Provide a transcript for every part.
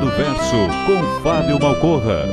Do Verso com Fábio Malcorra.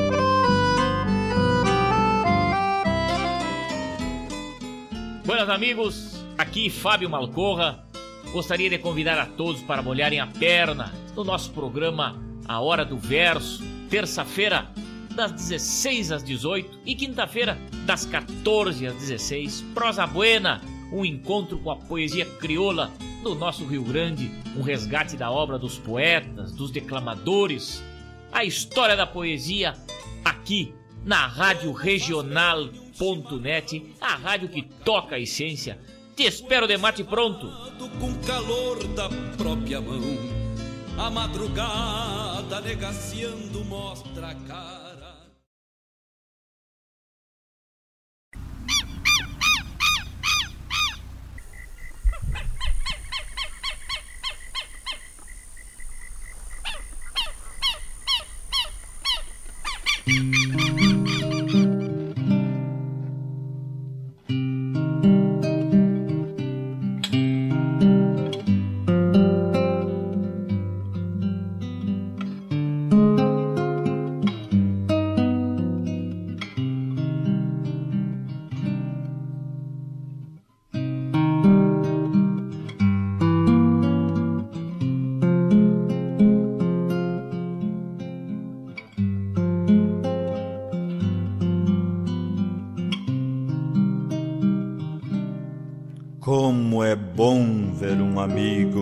Buenas amigos, aqui Fábio Malcorra. Gostaria de convidar a todos para molharem a perna no nosso programa A Hora do Verso, terça-feira das 16 às 18 e quinta-feira das 14 às 16. Prosa Buena, um encontro com a poesia crioula do nosso Rio Grande, um resgate da obra dos poetas, dos declamadores, a história da poesia aqui na Rádio Regional.net, a rádio que toca a essência. Te espero de mate pronto. Com calor da própria mão, a madrugada negaciando mostra a cara.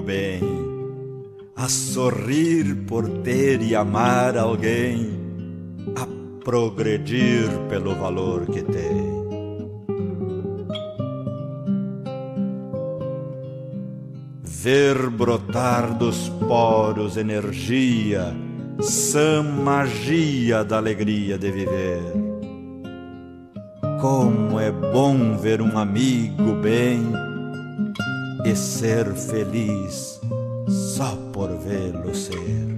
bem, a sorrir por ter e amar alguém, a progredir pelo valor que tem. Ver brotar dos poros energia, sã magia da alegria de viver. Como é bom ver um amigo bem e ser feliz só por vê-lo ser.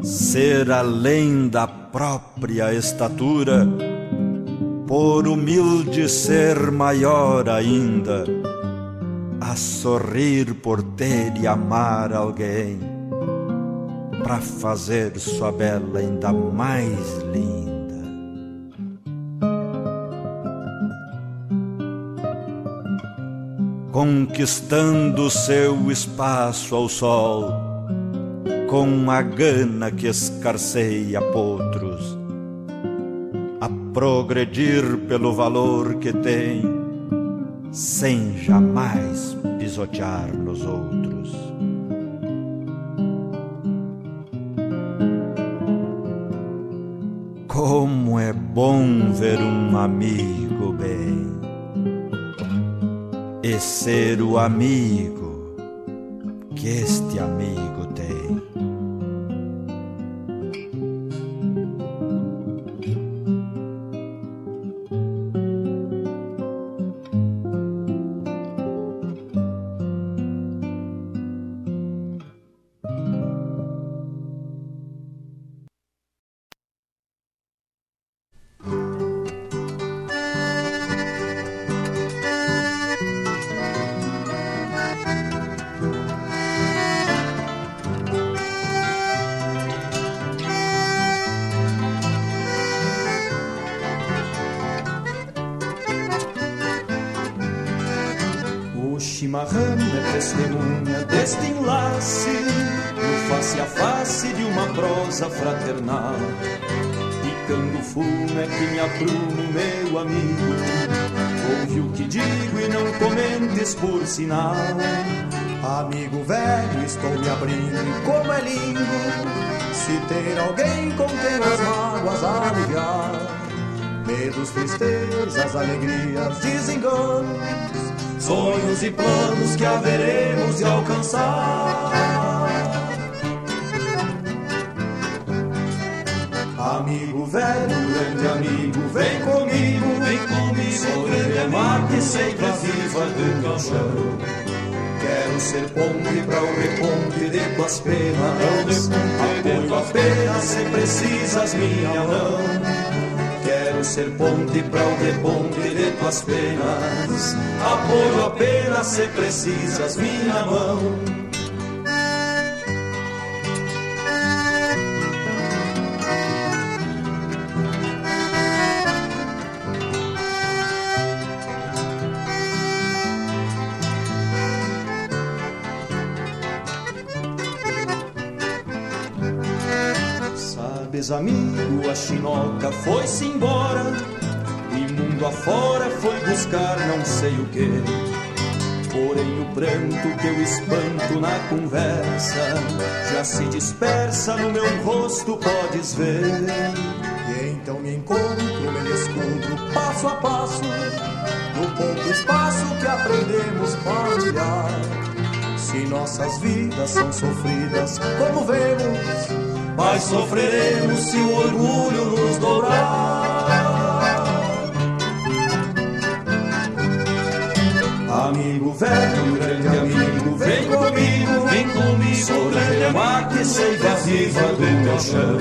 Ser além da própria estatura, por humilde ser maior ainda, a sorrir por ter e amar alguém, para fazer sua bela ainda mais linda. Conquistando seu espaço ao sol, com a gana que escarceia potros, a progredir pelo valor que tem, sem jamais pisotear nos outros. Como é bom ver um amigo bem e ser o amigo que este amigo alegrias, desenganos, sonhos e planos que haveremos de alcançar. Amigo velho, grande amigo, vem comigo, vem comigo, sobre o mar que sempre viva do chão. Quero ser ponte para o reponte de tuas penas. Apoio apenas se precisas minha mão. Quero ser ponte para o reponte de tuas penas. Apoio apenas se precisas minha mão. Amigo, a chinoca foi-se embora E mundo afora foi buscar não sei o que Porém o pranto que eu espanto na conversa Já se dispersa no meu rosto, podes ver. E então me encontro, me descubro passo a passo No pouco espaço que aprendemos partilhar Se nossas vidas são sofridas, como vemos mas sofreremos se o orgulho nos dobrar. Amigo velho, grande amigo, vem comigo, vem comigo, sou grande mar que seiva viva do meu chão.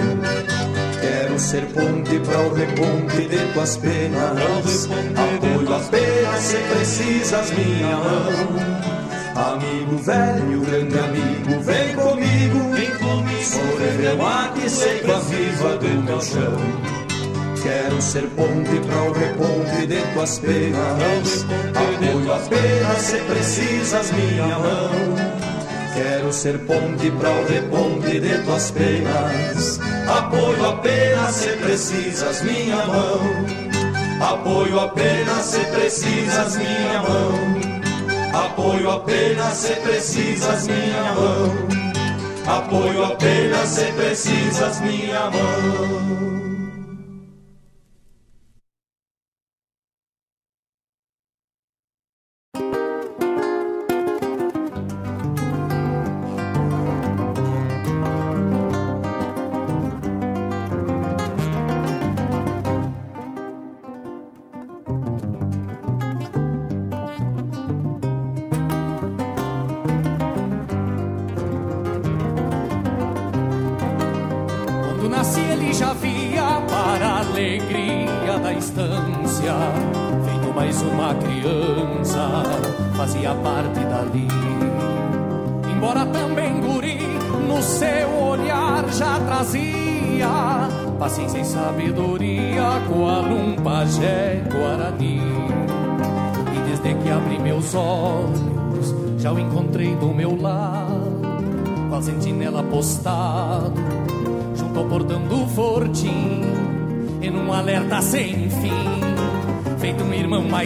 Quero ser ponte para o reponte de tuas penas, apoio apenas se precisas minha mão. Amigo velho, grande amigo, vem comigo, Sobreviver que seiva viva do meu chão. Quero ser ponte para o reponte de tuas penas. Apoio apenas se precisas minha mão. Quero ser ponte para o reponte de tuas penas. Apoio apenas se precisas minha mão. Apoio apenas se precisas minha mão. Apoio apenas se precisas minha mão. Apoio apenas se precisas minha mão.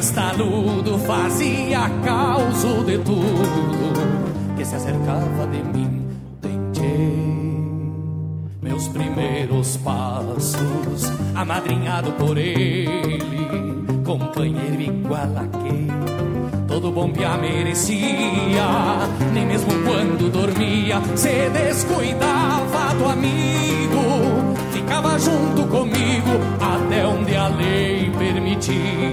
Mais taludo fazia causa de tudo que se acercava de mim. Tentei meus primeiros passos, amadrinhado por ele, companheiro igual a quem todo bom pia merecia. Nem mesmo quando dormia, se descuidava do amigo, ficava junto comigo até onde a lei permitia.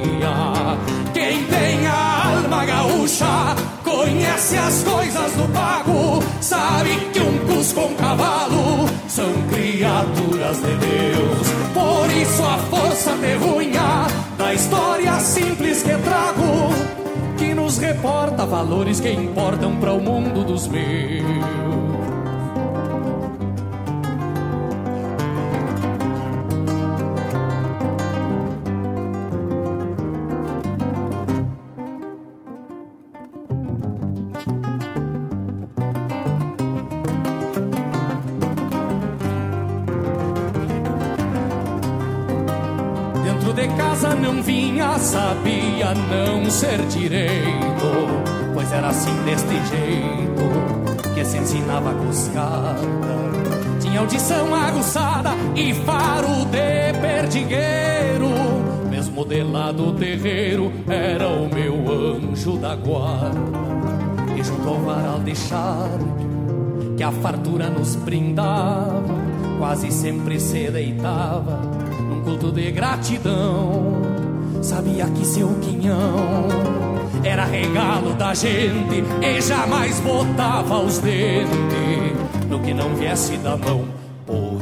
Gaúcha conhece as coisas do pago, sabe que um cus com cavalo são criaturas de Deus. Por isso a força terrunha da história simples que trago, que nos reporta valores que importam para o mundo dos meus. Sabia não ser direito, pois era assim deste jeito que se ensinava a cuscada. Tinha audição aguçada e faro de perdigueiro. Mesmo de lá do terreiro, era o meu anjo da guarda. E junto ao varal de charme, que a fartura nos brindava, quase sempre se deitava num culto de gratidão. Sabia que seu quinhão era regalo da gente e jamais botava os dentes no que não viesse da mão. Por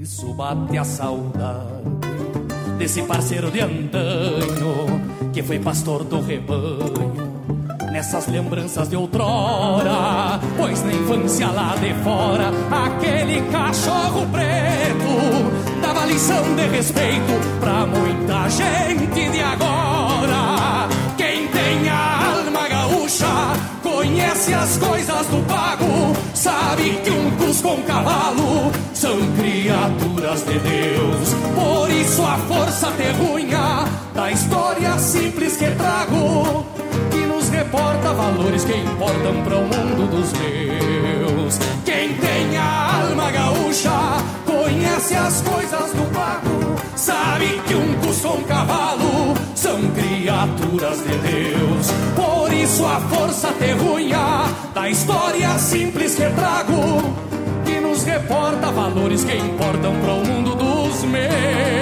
isso bate a saudade desse parceiro de antanho que foi pastor do rebanho. Nessas lembranças de outrora, pois na infância lá de fora, aquele cachorro preto lição de respeito pra muita gente de agora. Quem tem a alma gaúcha conhece as coisas do pago, sabe que um cusco com cavalo são criaturas de Deus. Por isso a força terrunha da história simples que trago, reporta valores que importam para o mundo dos meus. Quem tem a alma gaúcha conhece as coisas do pago, sabe que um cusco com cavalo são criaturas de Deus. Por isso a força terrunha da história simples que trago, que nos reporta valores que importam para o mundo dos meus.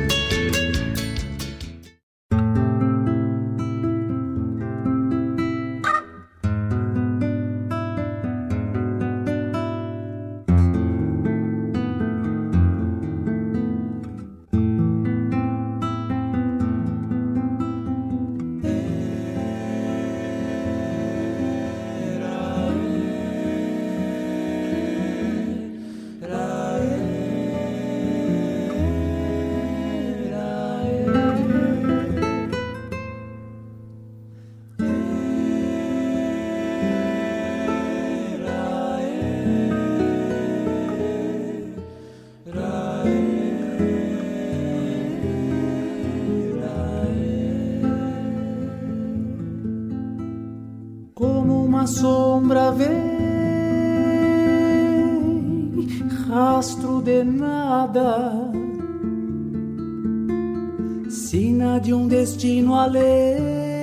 Além,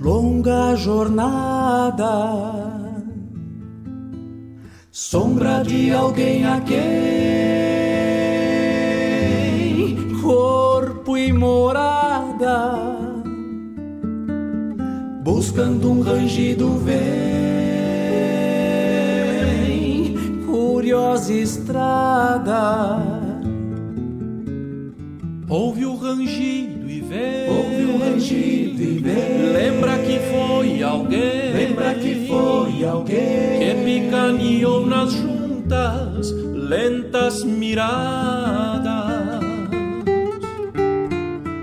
longa jornada, sombra de alguém a quem? Corpo e morada. Buscando um rangido vem, curiosa estrada. Vem. Lembra que foi alguém, lembra que foi alguém que picaneou nas juntas, lentas miradas.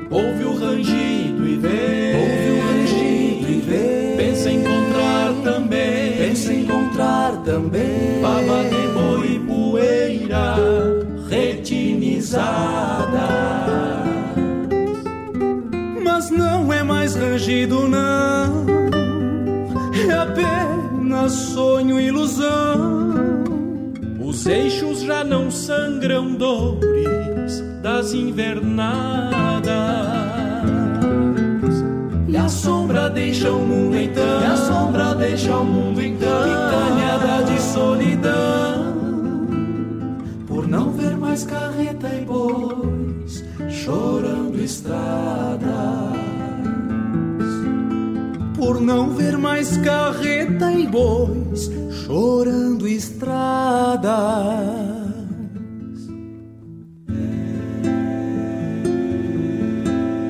Ouve o rangido e vem, ouve o rangido e vem. Pensa em encontrar também, pensa em encontrar também. Baba de boi poeira retinizada. Não. É apenas sonho e ilusão. Os eixos já não sangram dores das invernadas. E a sombra deixa o mundo então. E a sombra deixa o mundo então. Picanhada de solidão. Por não ver mais carreta e bois chorando estradas. Por não ver mais carreta e bois chorando estradas.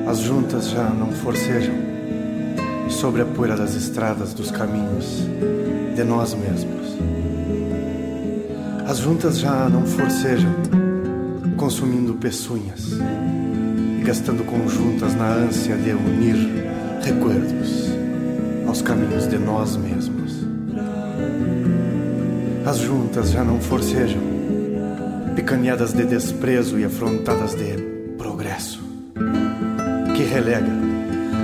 As juntas já não forcejam sobre a poeira das estradas dos caminhos de nós mesmos. As juntas já não forcejam, consumindo peçunhas e gastando conjuntas na ânsia de unir recuerdos aos caminhos de nós mesmos. As juntas já não forcejam, picaneadas de desprezo e afrontadas de progresso, que relega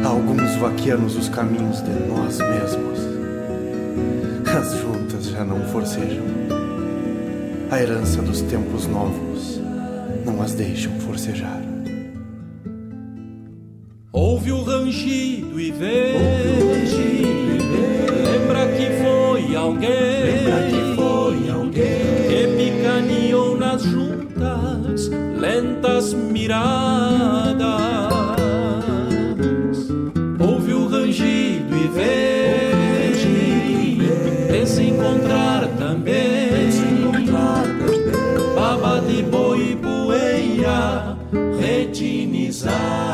a alguns vaquianos os caminhos de nós mesmos. As juntas já não forcejam, a herança dos tempos novos não as deixam forcejar. Ouve o rangido e vê. Lembra que foi alguém. Lembra que foi alguém. Que picaneou nas juntas, lentas miradas. Ouve o rangido e vê. Pensa encontrar também. Pensa encontrar também. Baba de boi e poeira retinizada.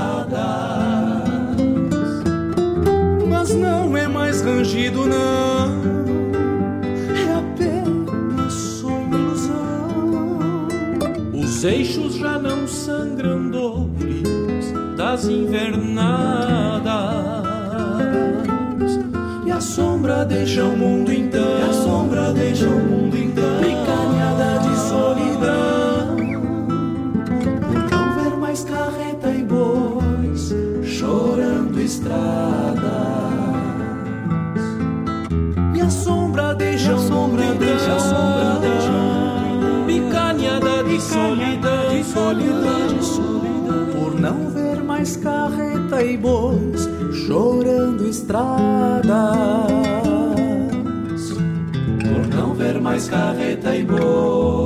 Não. É apenas e ilusão. Os eixos já não sangram dores das invernadas. E a sombra deixa o mundo então. E a sombra deixa o mundo então. Picanhada de solidão. Não ver mais carreta e bois estradas e carreta e bois chorando estradas. Por não ver mais carreta e bois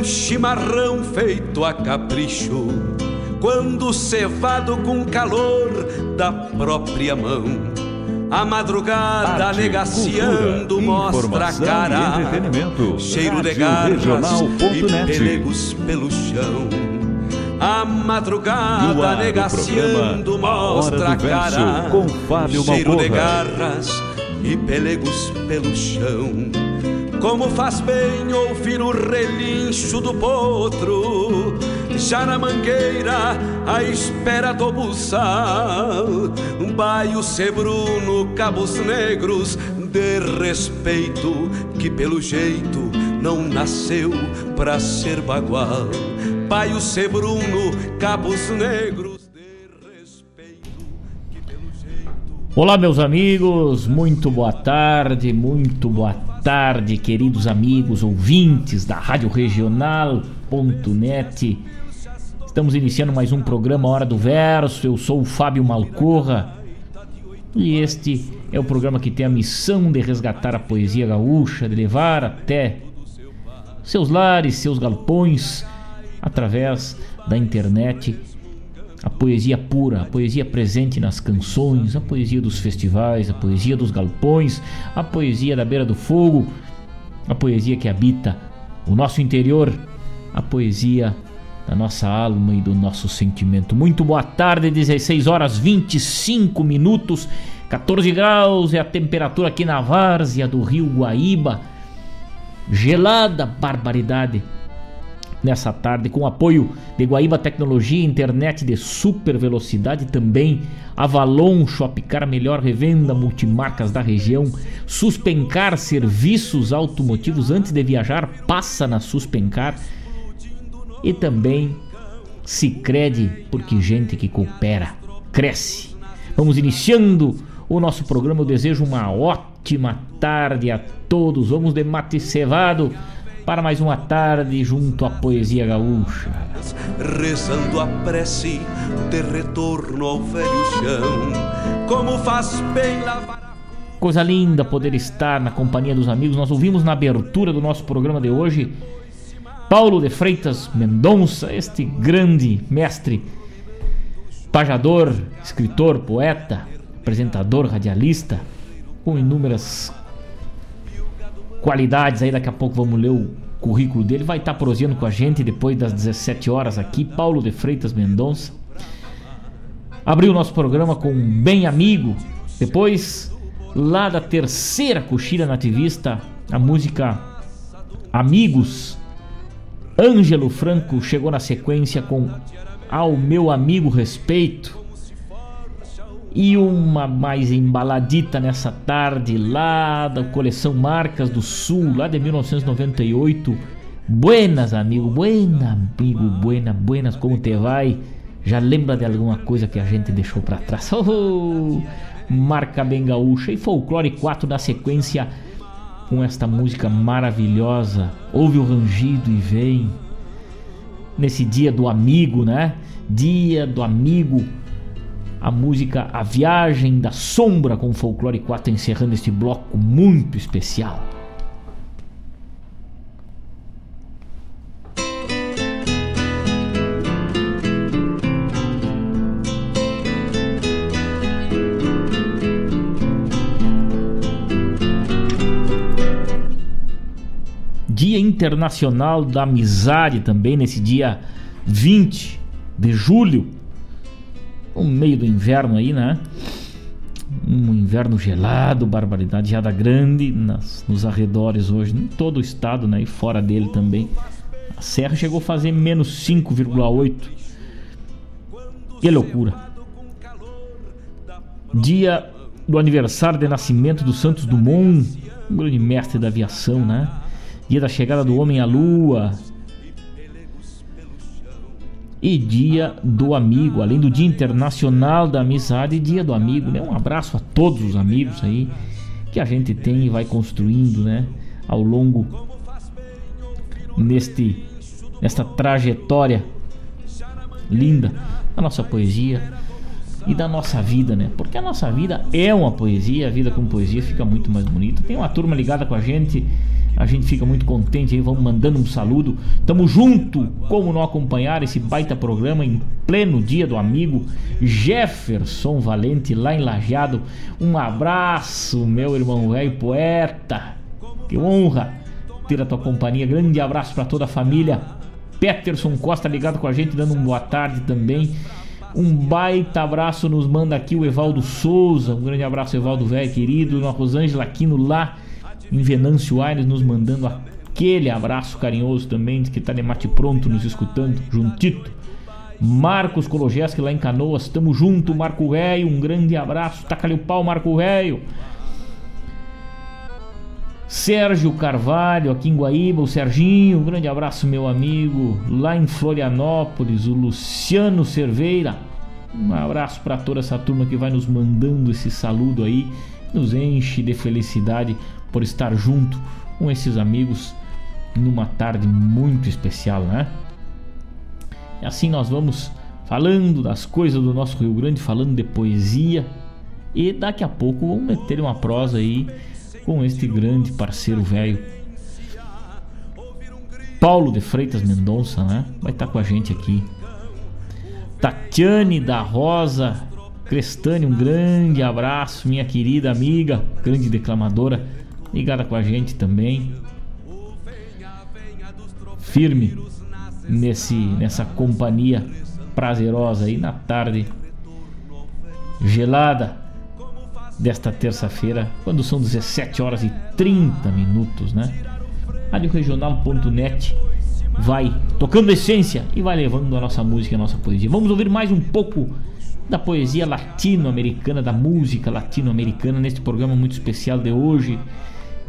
Um chimarrão feito a capricho, quando cevado com calor da própria mão. A madrugada Arte, negaciando cultura, mostra a cara, cheiro de garras e pelegos pelo chão. A madrugada ar do negaciando mostra a Verso, cara, com Fábio cheiro de Malcorra. garras e pelegos pelo chão. Como faz bem ouvir o relincho do potro, já na mangueira, à espera do buçal. Baio Sebruno, Cabos Negros, de respeito, que pelo jeito não nasceu pra ser bagual. Baio Sebruno, Cabos Negros. Olá, meus amigos, muito boa tarde, muito boa tarde, queridos amigos ouvintes da Rádio Regional.net. Estamos iniciando mais um programa Hora do Verso. Eu sou o Fábio Malcorra e este é o programa que tem a missão de resgatar a poesia gaúcha, de levar até seus lares, seus galpões, através da internet a poesia pura, a poesia presente nas canções, a poesia dos festivais, a poesia dos galpões, a poesia da beira do fogo, a poesia que habita o nosso interior, a poesia da nossa alma e do nosso sentimento. Muito boa tarde, 16 horas 25 minutos, 14 graus é a temperatura aqui na várzea do Rio Guaíba. Gelada barbaridade. Nessa tarde com apoio de Guaíba Tecnologia, internet de super velocidade também, Avalon Shopcar, melhor revenda multimarcas da região, Suspencar serviços automotivos antes de viajar, passa na Suspencar e também Sicredi, porque gente que coopera cresce. Vamos iniciando o nosso programa. Eu desejo uma ótima tarde a todos. Vamos de mate cevado para mais uma tarde junto à poesia gaúcha. Rezando a prece de retorno ao velho chão, como faz bem lavar Coisa linda poder estar na companhia dos amigos. Nós ouvimos na abertura do nosso programa de hoje Paulo de Freitas Mendonça, este grande mestre, pajador, escritor, poeta, apresentador, radialista, com inúmeras qualidades. Aí daqui a pouco vamos ler o currículo dele. Vai estar proseando com a gente depois das 17 horas aqui. Paulo de Freitas Mendonça. Abriu o nosso programa com um bem amigo. Depois, lá da terceira coxilha nativista, a música Amigos. Ângelo Franco chegou na sequência com Ao Meu Amigo Respeito. E uma mais embaladita nessa tarde lá da coleção Marcas do Sul, lá de 1998. Buenas, amigo, buena, amigo, buena, buenas, como te vai? Já lembra de alguma coisa que a gente deixou para trás? Oh, marca bem gaúcha e folclore 4 na sequência com esta música maravilhosa. Ouve o rangido e vem. Nesse dia do amigo, né? Dia do amigo a música A Viagem da Sombra com Folclore 4 encerrando este bloco muito especial. Dia Internacional da Amizade também nesse dia 20 de julho no meio do inverno aí, né? Um inverno gelado, barbaridade, geada grande nas, nos arredores hoje, em todo o estado, né? E fora dele também. A serra chegou a fazer menos 5,8. Que loucura. Dia do aniversário de nascimento do Santos Dumont, um grande mestre da aviação, né? Dia da chegada do homem à lua, e Dia do Amigo, além do Dia Internacional da Amizade e Dia do Amigo, né? Um abraço a todos os amigos aí que a gente tem e vai construindo, né? Ao longo neste nesta trajetória linda da nossa poesia e da nossa vida, né? Porque a nossa vida é uma poesia, a vida com poesia fica muito mais bonita. Tem uma turma ligada com a gente a gente fica muito contente aí, vamos mandando um saludo. Tamo junto, como não acompanhar esse baita programa em pleno dia do amigo Jefferson Valente lá em Lajeado. Um abraço, meu irmão velho poeta. Que honra ter a tua companhia. Grande abraço para toda a família. Peterson Costa ligado com a gente, dando uma boa tarde também. Um baita abraço nos manda aqui o Evaldo Souza. Um grande abraço, Evaldo velho querido. A Rosângela Aquino lá em Venâncio Aires nos mandando aquele abraço carinhoso também, que está de mate pronto nos escutando, juntito. Marcos Kologeski lá em Canoas, tamo junto, Marco Velho, um grande abraço, taca-lhe o pau, Marco Velho. Sérgio Carvalho, aqui em Guaíba, o Serginho, um grande abraço, meu amigo. Lá em Florianópolis, o Luciano Cerveira, um abraço para toda essa turma que vai nos mandando esse saludo aí, nos enche de felicidade por estar junto com esses amigos numa tarde muito especial, né? E assim nós vamos falando das coisas do nosso Rio Grande, falando de poesia e daqui a pouco vamos meter uma prosa aí com este grande parceiro velho Paulo de Freitas Mendonça, né? Vai estar com a gente aqui. Tatiane da Rosa Crestani, um grande abraço, minha querida amiga, grande declamadora ligada com a gente também. Firme nesse nessa companhia prazerosa aí na tarde gelada desta terça-feira, quando são 17 horas e 30 minutos, né? Radioregional.net vai tocando essência e vai levando a nossa música, a nossa poesia. Vamos ouvir mais um pouco da poesia latino-americana, da música latino-americana neste programa muito especial de hoje,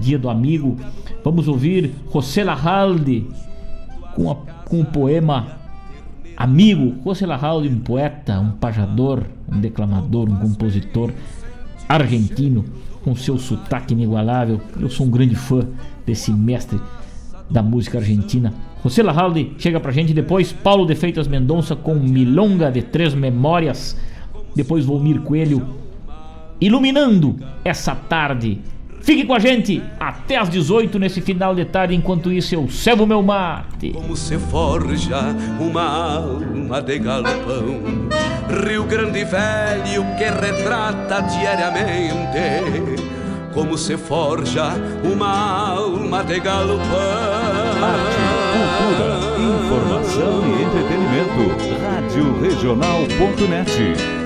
Dia do Amigo. Vamos ouvir José Larralde com, a, com o poema Amigo. José Larralde, um poeta, um pajador, um declamador, um compositor argentino com seu sotaque inigualável. Eu sou um grande fã desse mestre da música argentina. José Larralde chega pra gente depois. Paulo de Feitas Mendonça com Milonga de Três Memórias. Depois Volmir Coelho iluminando essa tarde. Fique com a gente até às 18 nesse final de tarde. Enquanto isso, eu servo meu mate. Como se forja uma alma de galpão, Rio Grande Velho que retrata diariamente. Como se forja uma alma de galpão. Arte, cultura, informação e entretenimento. Rádio Regional.net.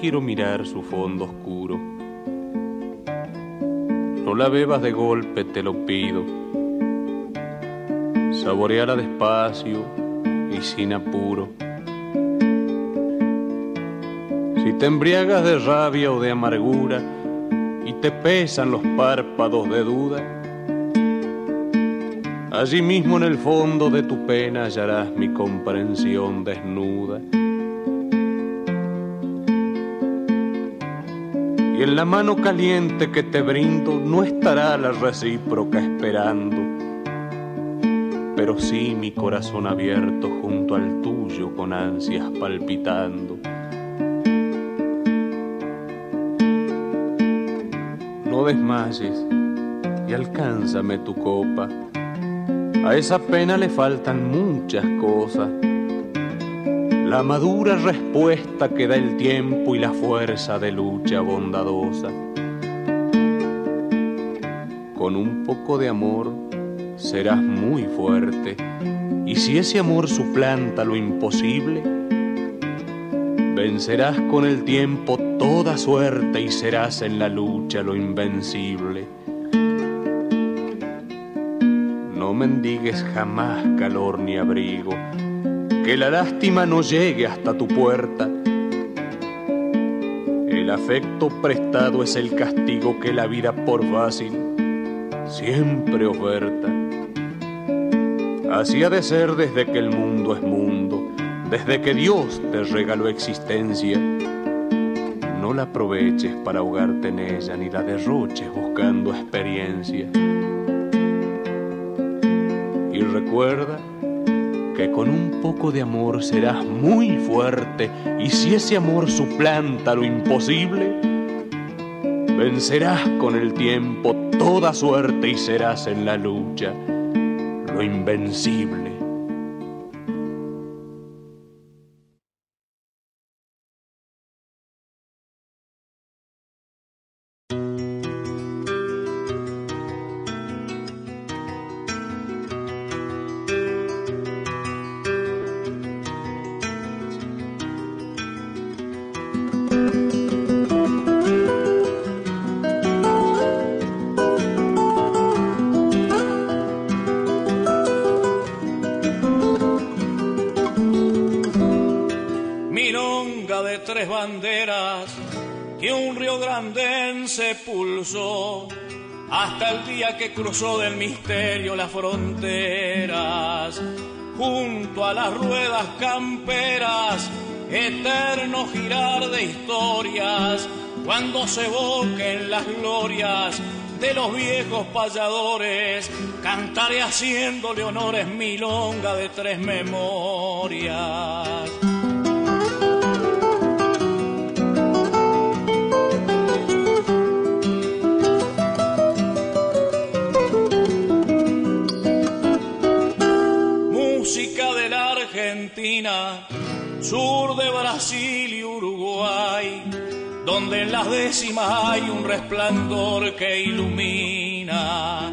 quiero mirar su fondo oscuro. No la bebas de golpe, te lo pido. Saboreala despacio y sin apuro. Si te embriagas de rabia o de amargura y te pesan los párpados de duda, Allí mismo en el fondo de tu pena hallarás mi comprensión desnuda. Y en la mano caliente que te brindo no estará la recíproca esperando, pero sí mi corazón abierto junto al tuyo con ansias palpitando. No desmayes y alcánzame tu copa a esa pena le faltan muchas cosas. La madura respuesta que da el tiempo y la fuerza de lucha bondadosa. Con un poco de amor serás muy fuerte. Y si ese amor suplanta lo imposible, vencerás con el tiempo toda suerte y serás en la lucha lo invencible. mendigues jamás calor ni abrigo, que la lástima no llegue hasta tu puerta. El afecto prestado es el castigo que la vida por fácil siempre oferta. Así ha de ser desde que el mundo es mundo, desde que Dios te regaló existencia. No la aproveches para ahogarte en ella, ni la derroches buscando experiencia y recuerda que con un poco de amor serás muy fuerte y si ese amor suplanta lo imposible, vencerás con el tiempo toda suerte y serás en la lucha lo invencible. Que cruzó del misterio las fronteras, junto a las ruedas camperas, eterno girar de historias, cuando se evoquen las glorias de los viejos payadores, cantaré haciéndole honores milonga de tres memorias. Brasil y Uruguay, donde en las décimas hay un resplandor que ilumina.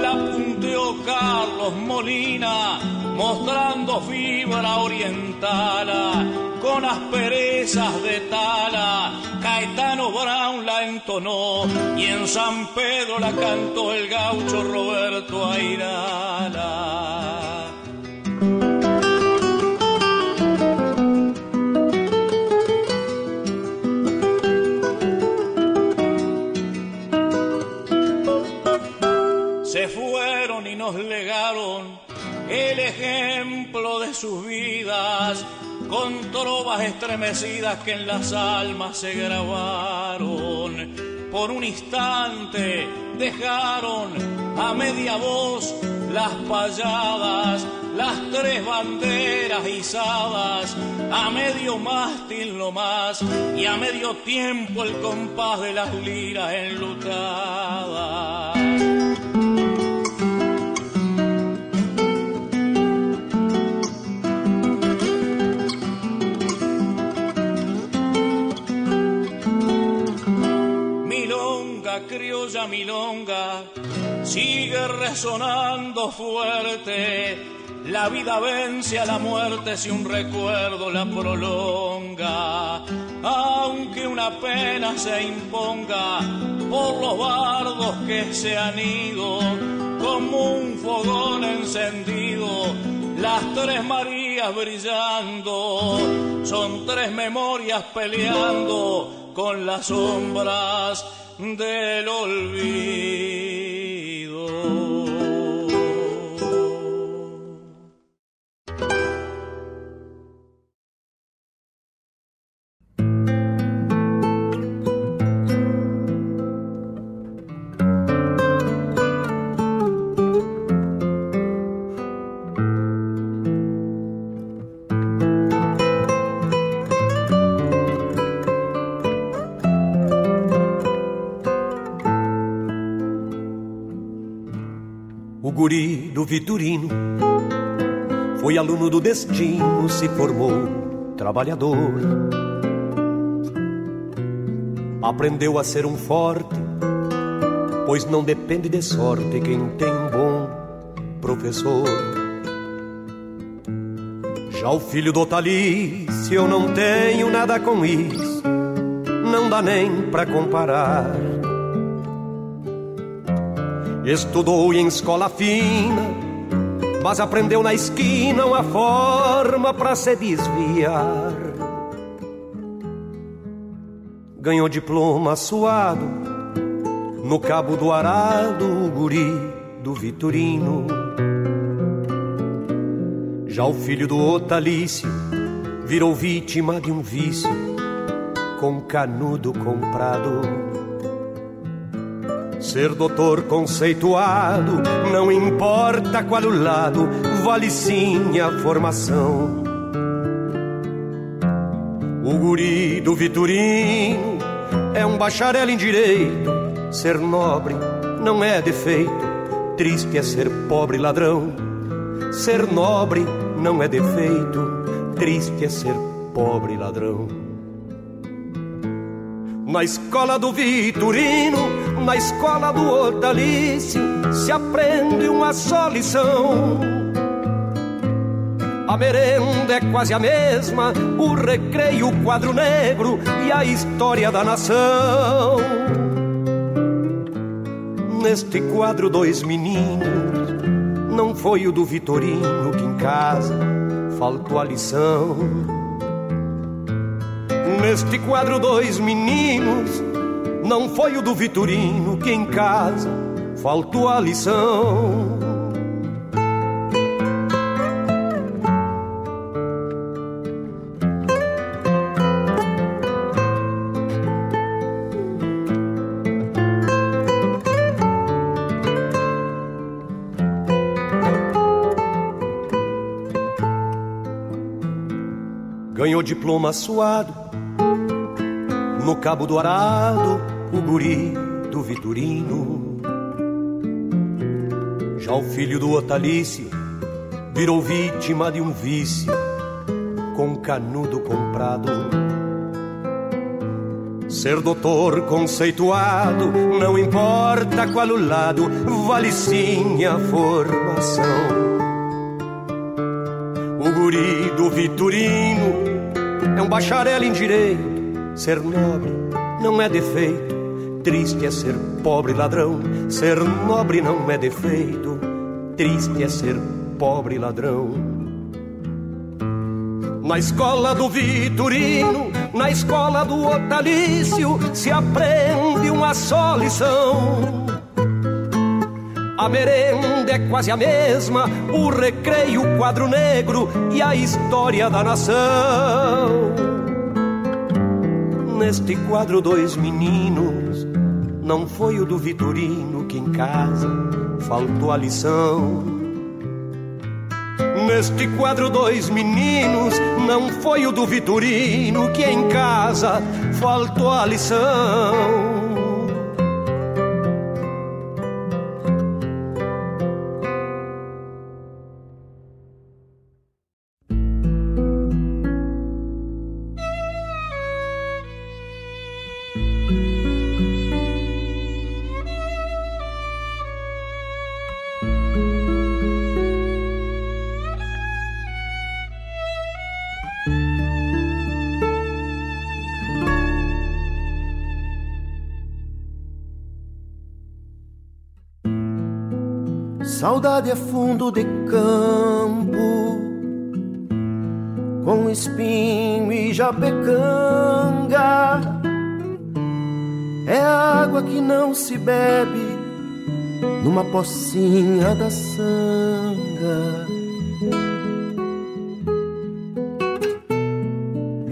La punteó Carlos Molina, mostrando fibra oriental, con asperezas de tala. Caetano Brown la entonó y en San Pedro la cantó el gaucho Roberto Airala. Sus vidas con trovas estremecidas que en las almas se grabaron. Por un instante dejaron a media voz las payadas, las tres banderas izadas, a medio mástil lo más y a medio tiempo el compás de las liras enlutadas. Criolla milonga sigue resonando fuerte. La vida vence a la muerte si un recuerdo la prolonga. Aunque una pena se imponga por los bardos que se han ido, como un fogón encendido, las tres Marías brillando, son tres memorias peleando con las sombras del olvido. Do Vitorino. Foi aluno do destino, se formou trabalhador. Aprendeu a ser um forte, pois não depende de sorte quem tem um bom professor. Já o filho do Talice, eu não tenho nada com isso, não dá nem pra comparar Estudou em escola fina, mas aprendeu na esquina uma forma para se desviar. Ganhou diploma suado no cabo do arado, o guri do Vitorino. Já o filho do Otalício virou vítima de um vício com canudo comprado Ser doutor conceituado, não importa qual o lado, vale sim a formação. O guri do Vitorino é um bacharel em direito. Ser nobre não é defeito, triste é ser pobre ladrão. Ser nobre não é defeito, triste é ser pobre ladrão. Na escola do Vitorino na escola do hortaliço se aprende uma só lição. A merenda é quase a mesma, o recreio, o quadro negro e a história da nação. Neste quadro, dois meninos, não foi o do Vitorino que em casa faltou a lição. Neste quadro, dois meninos não foi o do Vitorino que em casa faltou a lição. Ganhou diploma suado no cabo do arado o guri do Vitorino. Já o filho do Otalice virou vítima de um vício com canudo comprado. Ser doutor conceituado, não importa qual o lado, vale sim a formação. O guri do Vitorino é um bacharel em direito. Ser nobre não é defeito, triste é ser pobre ladrão. Ser nobre não é defeito, triste é ser pobre ladrão. Na escola do Vitorino, na escola do Otalício, se aprende uma só lição. A merenda é quase a mesma, o recreio, o quadro negro e a história da nação. Neste quadro, dois meninos, não foi o do Vitorino que em casa faltou a lição. Neste quadro, dois meninos, não foi o do Vitorino que em casa faltou a lição. Saudade é fundo de campo, com espinho e japecanga. É água que não se bebe numa pocinha da sanga.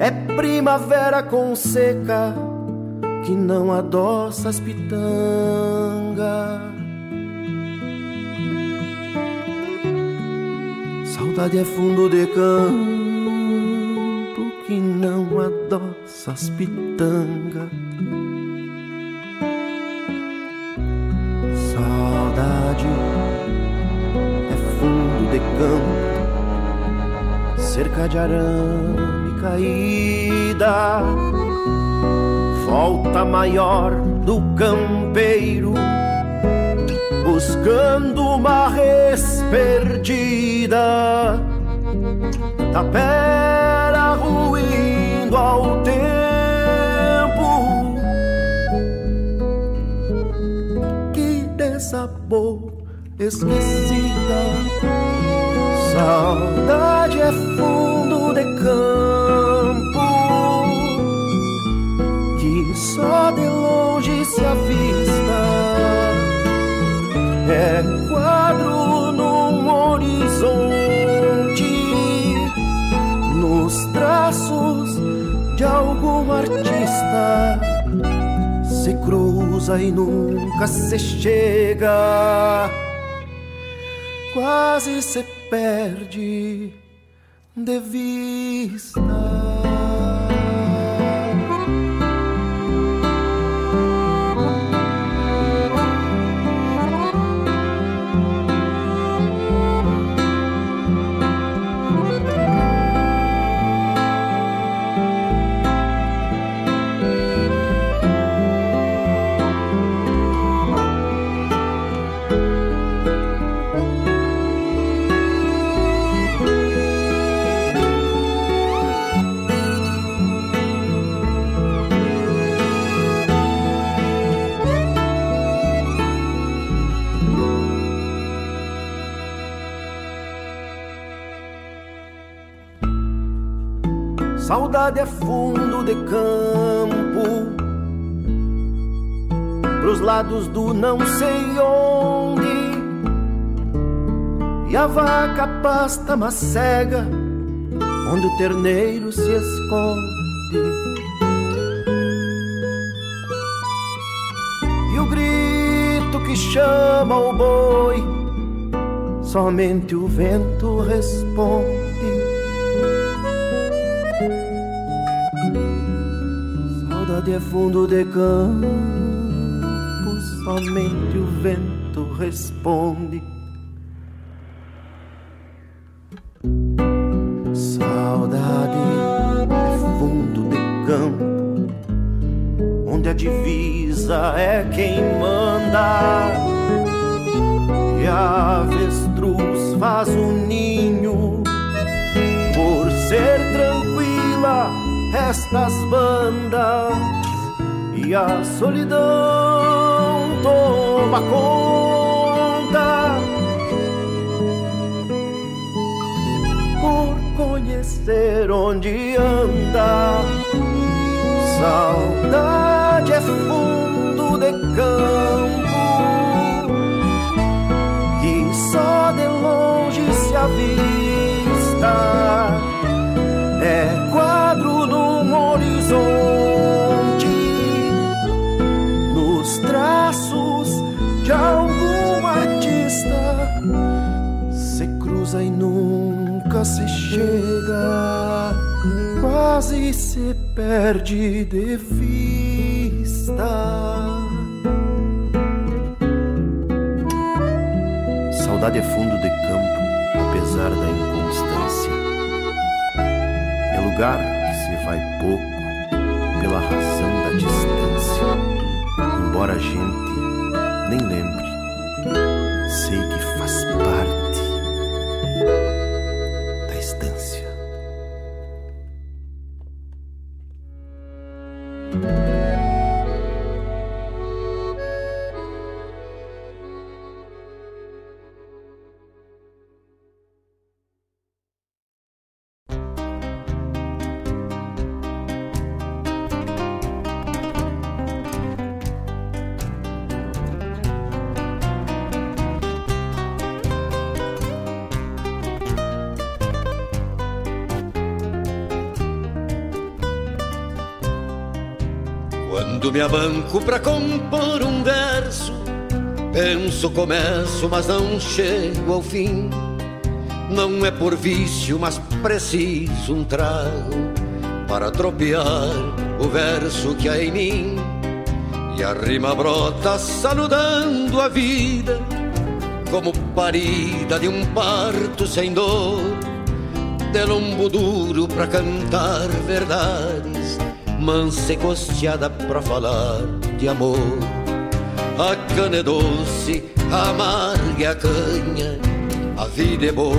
É primavera com seca que não adoça as pitangas. Saudade é fundo de campo que não adoça as pitangas. Saudade é fundo de campo, cerca de arame caída. Volta maior do campeiro buscando uma res perdida, tapera ruindo ao tempo. Que desabou esquecida. Saudade é fundo de campo. Que só de longe se avista é quadro num horizonte, nos traços de algum artista. Se cruza e nunca se chega, quase se perde de vista. Saudade é fundo de campo, pros lados do não sei onde, e a vaca pasta macega, onde o terneiro se esconde. E o grito que chama o boi, somente o vento responde. Saudade é fundo de campo, somente o vento responde. Estas bandas e a solidão toma conta por conhecer onde anda. Saudade é fundo de campo que só de longe se avista. Nunca se chega, quase se perde de vista. Saudade é fundo de campo, apesar da inconstância. É lugar que se vai pouco pela razão da distância. Embora a gente nem lembre, me abanco pra compor um verso, penso começo, mas não chego ao fim. Não é por vício, mas preciso um trago para tropear o verso que há em mim. E a rima brota saludando a vida, como parida de um parto sem dor, de lombo duro pra cantar verdades mansa e costeada pra falar de amor. A cana é doce, amarga a canha, a vida é boa,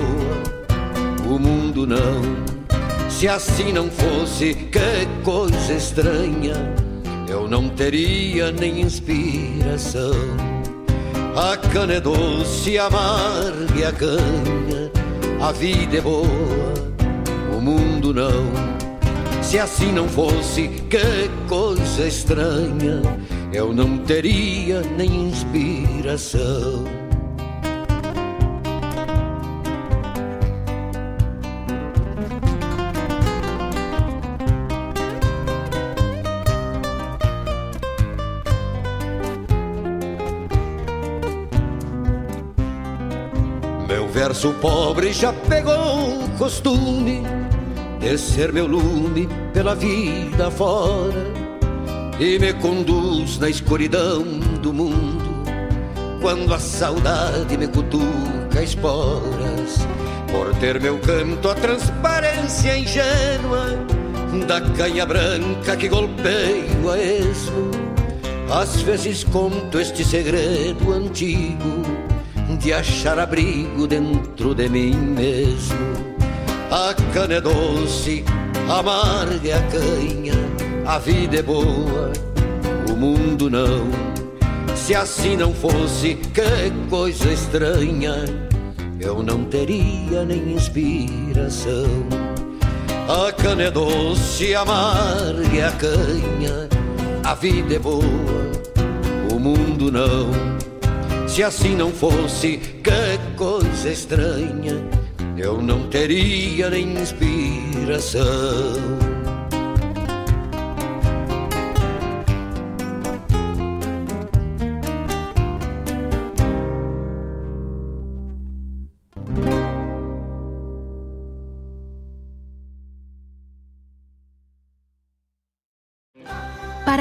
o mundo não. Se assim não fosse, que coisa estranha, eu não teria nem inspiração. A cana é doce, amarga a canha, a vida é boa, o mundo não. Se assim não fosse, que coisa estranha, eu não teria nem inspiração. Meu verso pobre já pegou o costume descer meu lume pela vida fora e me conduz na escuridão do mundo. Quando a saudade me cutuca esporas por ter meu canto a transparência ingênua da canha branca que golpeio a esmo. Às vezes conto este segredo antigo de achar abrigo dentro de mim mesmo a cana é doce, amarga é a canha, a vida é boa, o mundo não. Se assim não fosse, que coisa estranha, eu não teria nem inspiração. A cana é doce, amarga é a canha, a vida é boa, o mundo não. Se assim não fosse, que coisa estranha, eu não teria nem inspiração.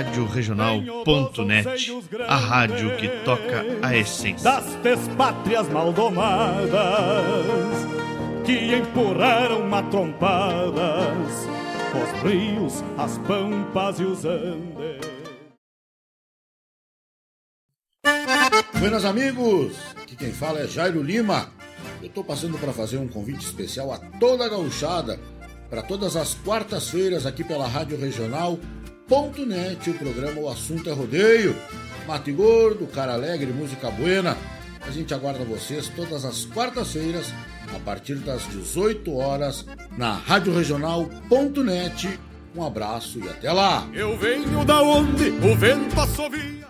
Rádio Regional.net, a rádio que toca a essência. Das pátrias maldomadas que empurraram matrompadas os rios, as pampas e os andes. Buenas amigos, aqui quem fala é Jairo Lima. Eu estou passando para fazer um convite especial a toda a gauchada para todas as quartas-feiras aqui pela Rádio Regional o programa O Assunto é Rodeio. Mate Gordo, Cara Alegre, Música Buena. A gente aguarda vocês todas as quartas-feiras, a partir das 18 horas, na Rádio. Um abraço e até lá! Eu venho da onde o vento assovia.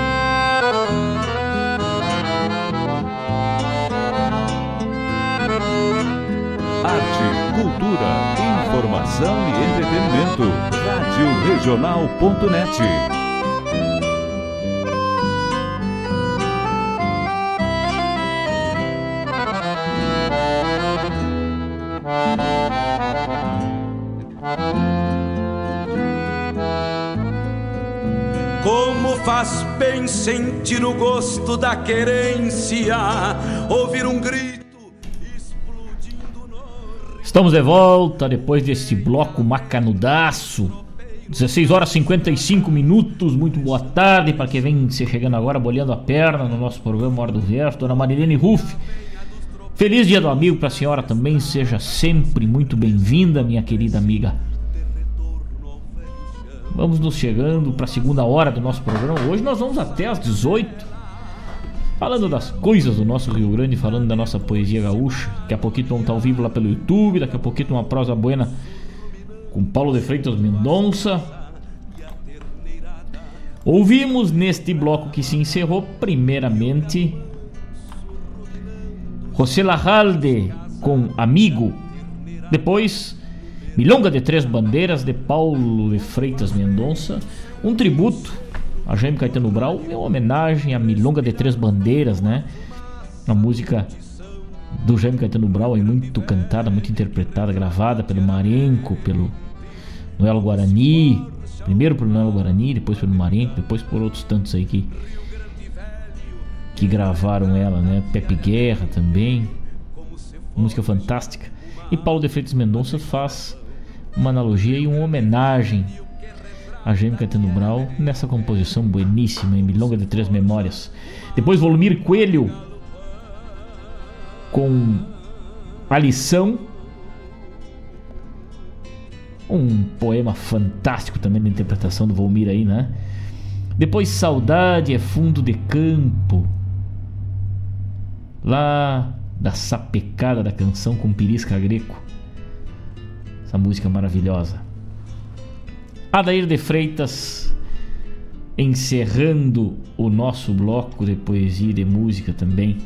pai. cultura, informação e entretenimento. Rádio Regional.net. Como faz bem sentir o gosto da querência, ouvir um grito. Estamos de volta depois desse bloco macanudaço. 16 horas 55 minutos. Muito boa tarde para quem vem se chegando agora, bolhando a perna no nosso programa Hora do Verso. Dona Marilene Ruff. Feliz dia do amigo para a senhora também. Seja sempre muito bem-vinda, minha querida amiga. Vamos nos chegando para a segunda hora do nosso programa. Hoje nós vamos até às 18. Falando das coisas do nosso Rio Grande, falando da nossa poesia gaúcha. Daqui a pouquinho vamos estar ao vivo lá pelo YouTube. Daqui a pouquinho uma prosa buena com Paulo de Freitas Mendonça. Ouvimos neste bloco que se encerrou, primeiramente, José Larralde com Amigo. Depois, Milonga de Três Bandeiras de Paulo de Freitas Mendonça, um tributo a Jaime Caetano Brau, em homenagem à Milonga de Três Bandeiras, né? Uma música do Jaime Caetano Brau, é muito cantada, muito interpretada, gravada pelo Marenco, pelo Noel Guarani, primeiro pelo Noel Guarani, depois pelo Marenco, depois por outros tantos aí que que gravaram ela, né? Pepe Guerra também, música fantástica. E Paulo de Freitas Mendonça faz uma analogia e uma homenagem a Jaime Caetano Brau nessa composição bueníssima em Milonga de Três Memórias. Depois Volumir Coelho com a lição um poema fantástico também na interpretação do Volmir aí, né? Depois Saudade é Fundo de Campo. Lá da sapecada da canção com Pirisca Greco. Essa música maravilhosa. Adair de Freitas encerrando o nosso bloco de poesia e de música também.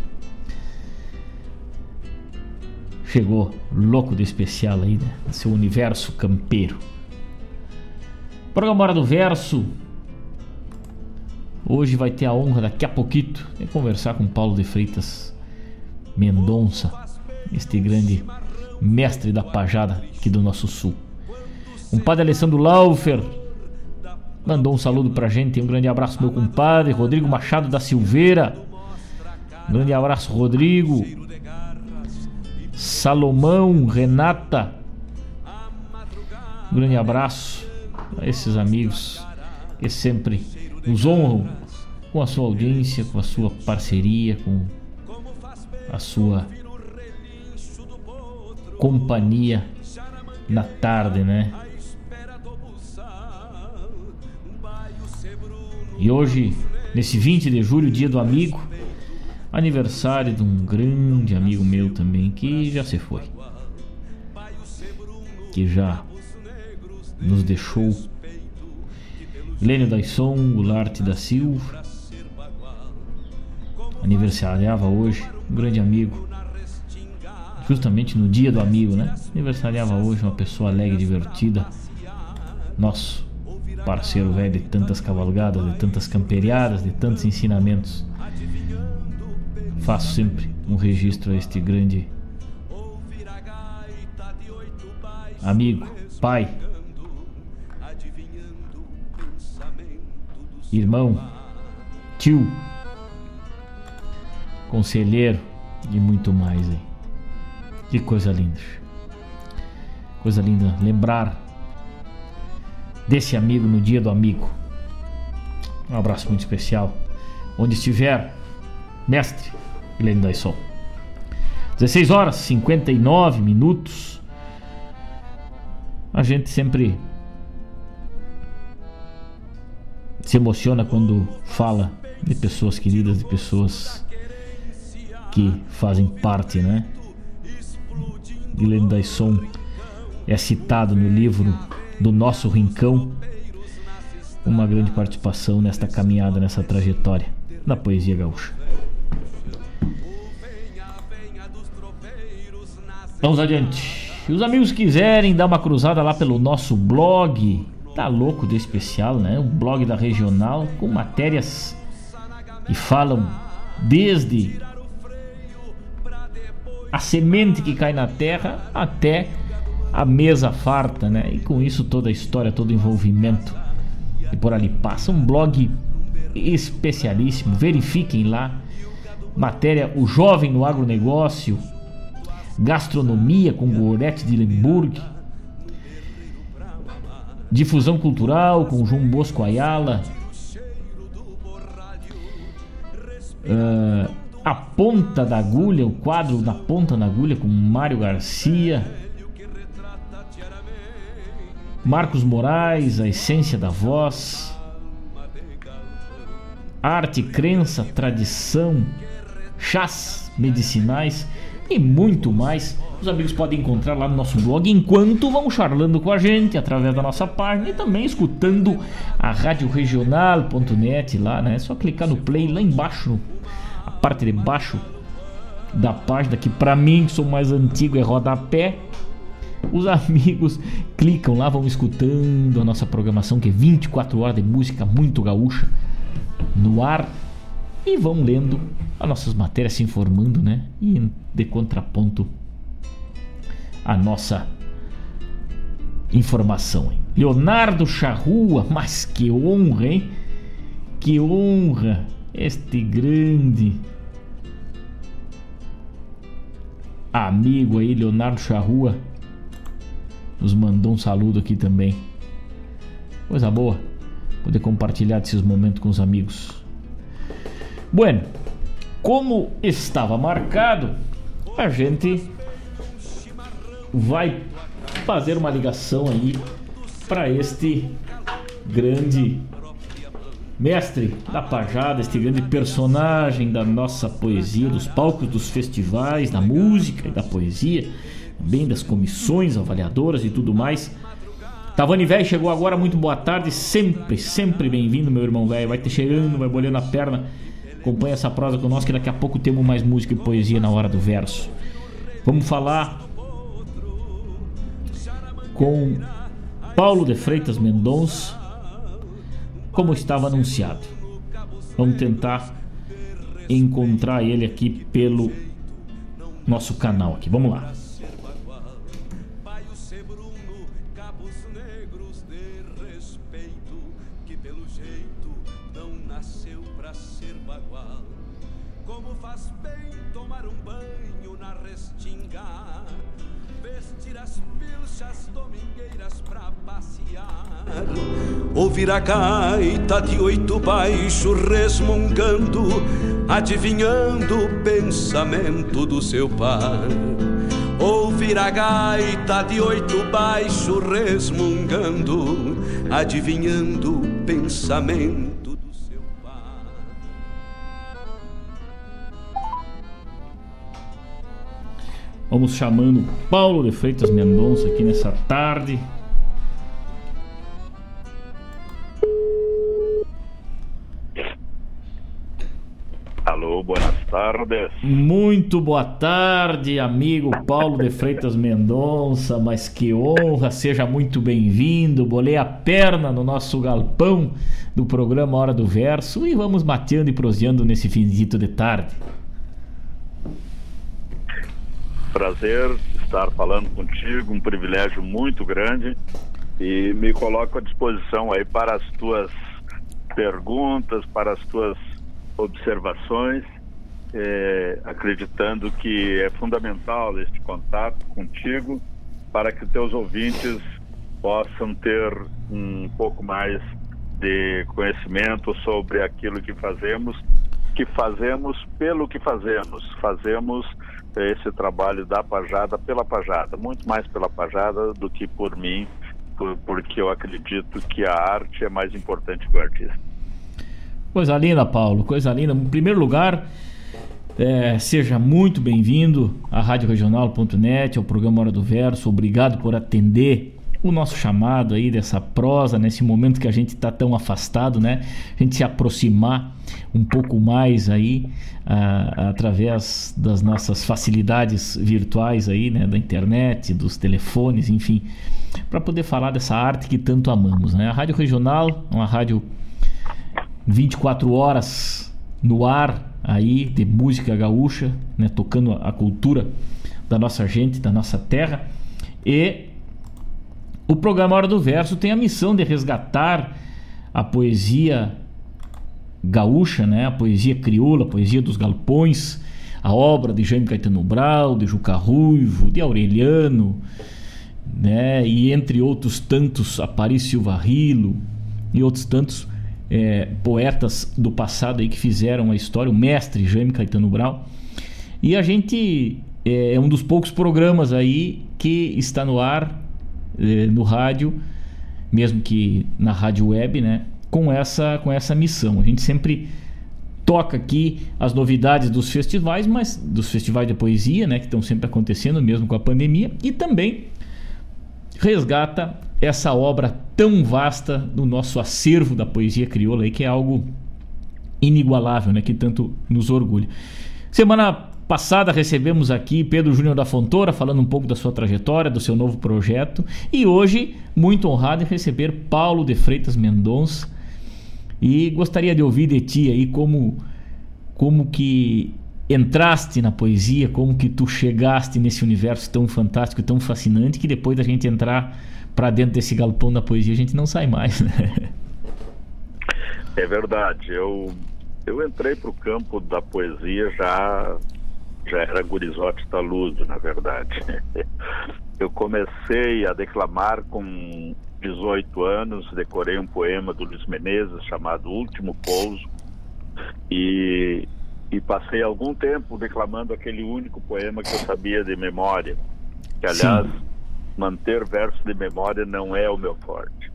Chegou louco de especial aí, né? Seu universo campeiro. Programa Hora do Verso. Hoje vai ter a honra, daqui a pouquinho, de conversar com Paulo de Freitas Mendonça, este grande mestre da pajada aqui do nosso sul. Um padre Alessandro Laufer mandou um saludo pra gente. Um grande abraço, meu compadre Rodrigo Machado da Silveira. Um grande abraço, Rodrigo. Salomão, Renata. Um grande abraço a esses amigos que sempre nos honram com a sua audiência, com a sua parceria, com a sua companhia na tarde, né? E hoje, nesse 20 de julho, dia do amigo, aniversário de um grande amigo meu também que já se foi. Que já nos deixou. Lênio Daisson, Goulart da Silva. Aniversariava hoje, um grande amigo. Justamente no dia do amigo, né? Aniversariava hoje uma pessoa alegre, divertida. Nosso parceiro velho de tantas cavalgadas, de tantas camperiadas, de tantos ensinamentos. Faço sempre um registro a este grande amigo, pai, irmão, tio, conselheiro e muito mais aí. Que coisa linda. Coisa linda lembrar desse amigo no dia do amigo. Um abraço muito especial. Onde estiver, mestre Guilherme Daisson. 16 horas 59 minutos. A gente sempre se emociona quando fala de pessoas queridas, de pessoas que fazem parte, né? Guilherme Daisson é citado no livro do nosso rincão, uma grande participação nesta caminhada, nessa trajetória da poesia gaúcha. Vamos adiante. Se os amigos quiserem dar uma cruzada lá pelo nosso blog, tá louco de especial, né? O blog da regional com matérias que falam desde a semente que cai na terra até a mesa farta, né? E com isso toda a história, todo o envolvimento e por ali passa. Um blog especialíssimo, verifiquem lá. Matéria O Jovem no Agronegócio, Gastronomia com Gorete de Lemburg, Difusão Cultural com João Bosco Ayala, uh, A Ponta da Agulha, o quadro da Ponta da Agulha com Mário Garcia, Marcos Moraes, A Essência da Voz, Arte, Crença, Tradição, Chás Medicinais e muito mais. Os amigos podem encontrar lá no nosso blog enquanto vão charlando com a gente através da nossa página e também escutando a radioregional.net lá, né? É só clicar no play lá embaixo, a parte de baixo da página que para mim que sou mais antigo é rodapé. Os amigos clicam lá, vão escutando a nossa programação que é 24 horas de música muito gaúcha no ar e vão lendo as nossas matérias, se informando, né? E de contraponto a nossa informação. Hein? Leonardo Charrua, mas que honra, hein? Que honra este grande amigo aí, Leonardo Charrua, nos mandou um saludo aqui também. Coisa boa poder compartilhar esses momentos com os amigos. Bueno, como estava marcado, a gente vai fazer uma ligação aí para este grande mestre da pajada, este grande personagem da nossa poesia, dos palcos dos festivais, da música e da poesia, bem das comissões avaliadoras e tudo mais. Tavani velho chegou agora, muito boa tarde, sempre, sempre bem-vindo, meu irmão velho. Vai ter chegando, vai bolhando a perna. Acompanha essa prosa conosco que daqui a pouco temos mais música e poesia na hora do verso. Vamos falar com Paulo de Freitas Mendonça, como estava anunciado. Vamos tentar encontrar ele aqui pelo nosso canal aqui. Vamos lá. Ouvir a gaita de oito baixo resmungando, adivinhando o pensamento do seu pai. Ouvir a gaita de oito baixo resmungando, adivinhando o pensamento do seu pai. Vamos chamando Paulo de Freitas Mendonça aqui nessa tarde Alô, boas tardes. Muito boa tarde, amigo Paulo de Freitas Mendonça, mas que honra, seja muito bem-vindo. Bolei a perna no nosso galpão do programa Hora do Verso e vamos mateando e proseando nesse finzito de tarde. Prazer estar falando contigo, um privilégio muito grande e me coloco à disposição aí para as tuas perguntas, para as tuas observações, é, acreditando que é fundamental este contato contigo para que teus ouvintes possam ter um pouco mais de conhecimento sobre aquilo que fazemos, que fazemos pelo que fazemos, fazemos esse trabalho da pajada pela pajada, muito mais pela pajada do que por mim, porque eu acredito que a arte é mais importante que o artista. Coisa linda, Paulo, coisa linda. Em primeiro lugar, é, seja muito bem-vindo à Rádio Regional.net, ao programa Hora do Verso. Obrigado por atender o nosso chamado aí dessa prosa, nesse momento que a gente está tão afastado, né? A gente se aproximar um pouco mais aí a, através das nossas facilidades virtuais aí, né? Da internet, dos telefones, enfim, para poder falar dessa arte que tanto amamos, né? A Rádio Regional, uma rádio 24 horas no ar aí de música gaúcha, né, tocando a cultura da nossa gente, da nossa terra. E o programa Hora do Verso tem a missão de resgatar a poesia gaúcha, né? A poesia crioula, a poesia dos galpões, a obra de Jaime Caetano Brau, de Juca Ruivo, de Aureliano, né? E entre outros tantos, Aparício Silva Rilo e outros tantos é, poetas do passado aí que fizeram a história, o mestre Jaime Caetano Brau. E a gente é, é um dos poucos programas aí que está no ar, é, no rádio, mesmo que na rádio web, né? Com essa, com essa missão. A gente sempre toca aqui as novidades dos festivais, mas dos festivais de poesia, né, que estão sempre acontecendo mesmo com a pandemia, e também resgata essa obra tão vasta do nosso acervo da poesia crioula aí, que é algo inigualável, né, que tanto nos orgulha. Semana passada recebemos aqui Pedro Júnior da Fontoura falando um pouco da sua trajetória, do seu novo projeto, e hoje muito honrado em receber Paulo de Freitas Mendonça. E gostaria de ouvir de ti aí como como que entraste na poesia, como que tu chegaste nesse universo tão fantástico, tão fascinante, que depois da gente entrar para dentro desse galpão da poesia a gente não sai mais, né? É verdade. Eu eu entrei para o campo da poesia já já era gurizote taludo, na verdade. Eu comecei a declamar com 18 anos, decorei um poema do Luiz Menezes chamado Último Pouso e e passei algum tempo declamando aquele único poema que eu sabia de memória. Que, aliás, Sim. Manter verso de memória não é o meu forte.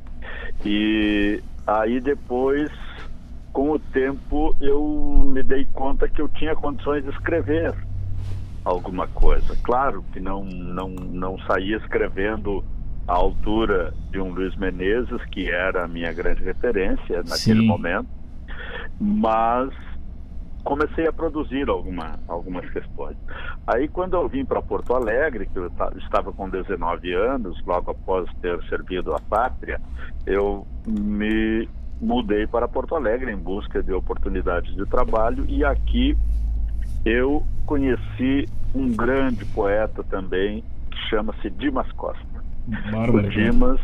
E aí depois, com o tempo, eu me dei conta que eu tinha condições de escrever alguma coisa. Claro que não, não, não saía escrevendo à altura de um Luiz Menezes, que era a minha grande referência naquele Sim. momento, mas comecei a produzir alguma, algumas questões. Aí, quando eu vim para Porto Alegre, que eu estava com 19 anos, logo após ter servido a pátria, eu me mudei para Porto Alegre em busca de oportunidades de trabalho e aqui eu conheci um grande poeta também que chama-se Dimas Costa. Bárbara, o Dimas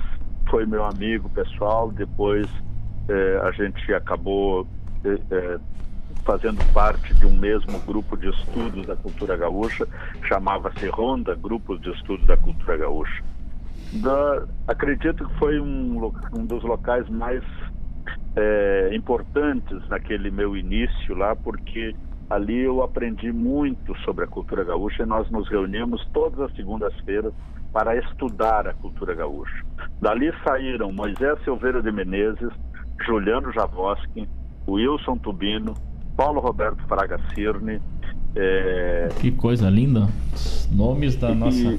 foi meu amigo pessoal, depois eh, a gente acabou eh, eh, fazendo parte de um mesmo grupo de estudos da cultura gaúcha, chamava-se Ronda, Grupos de Estudos da Cultura Gaúcha. Da, acredito que foi um, um dos locais mais é, importantes naquele meu início lá, porque ali eu aprendi muito sobre a cultura gaúcha e nós nos reunimos todas as segundas-feiras para estudar a cultura gaúcha. Dali saíram Moisés Silveira de Menezes, Juliano Javoski, Wilson Tubino, Paulo Roberto Fraga Cirne. É... Que coisa linda. Os nomes da e, nossa.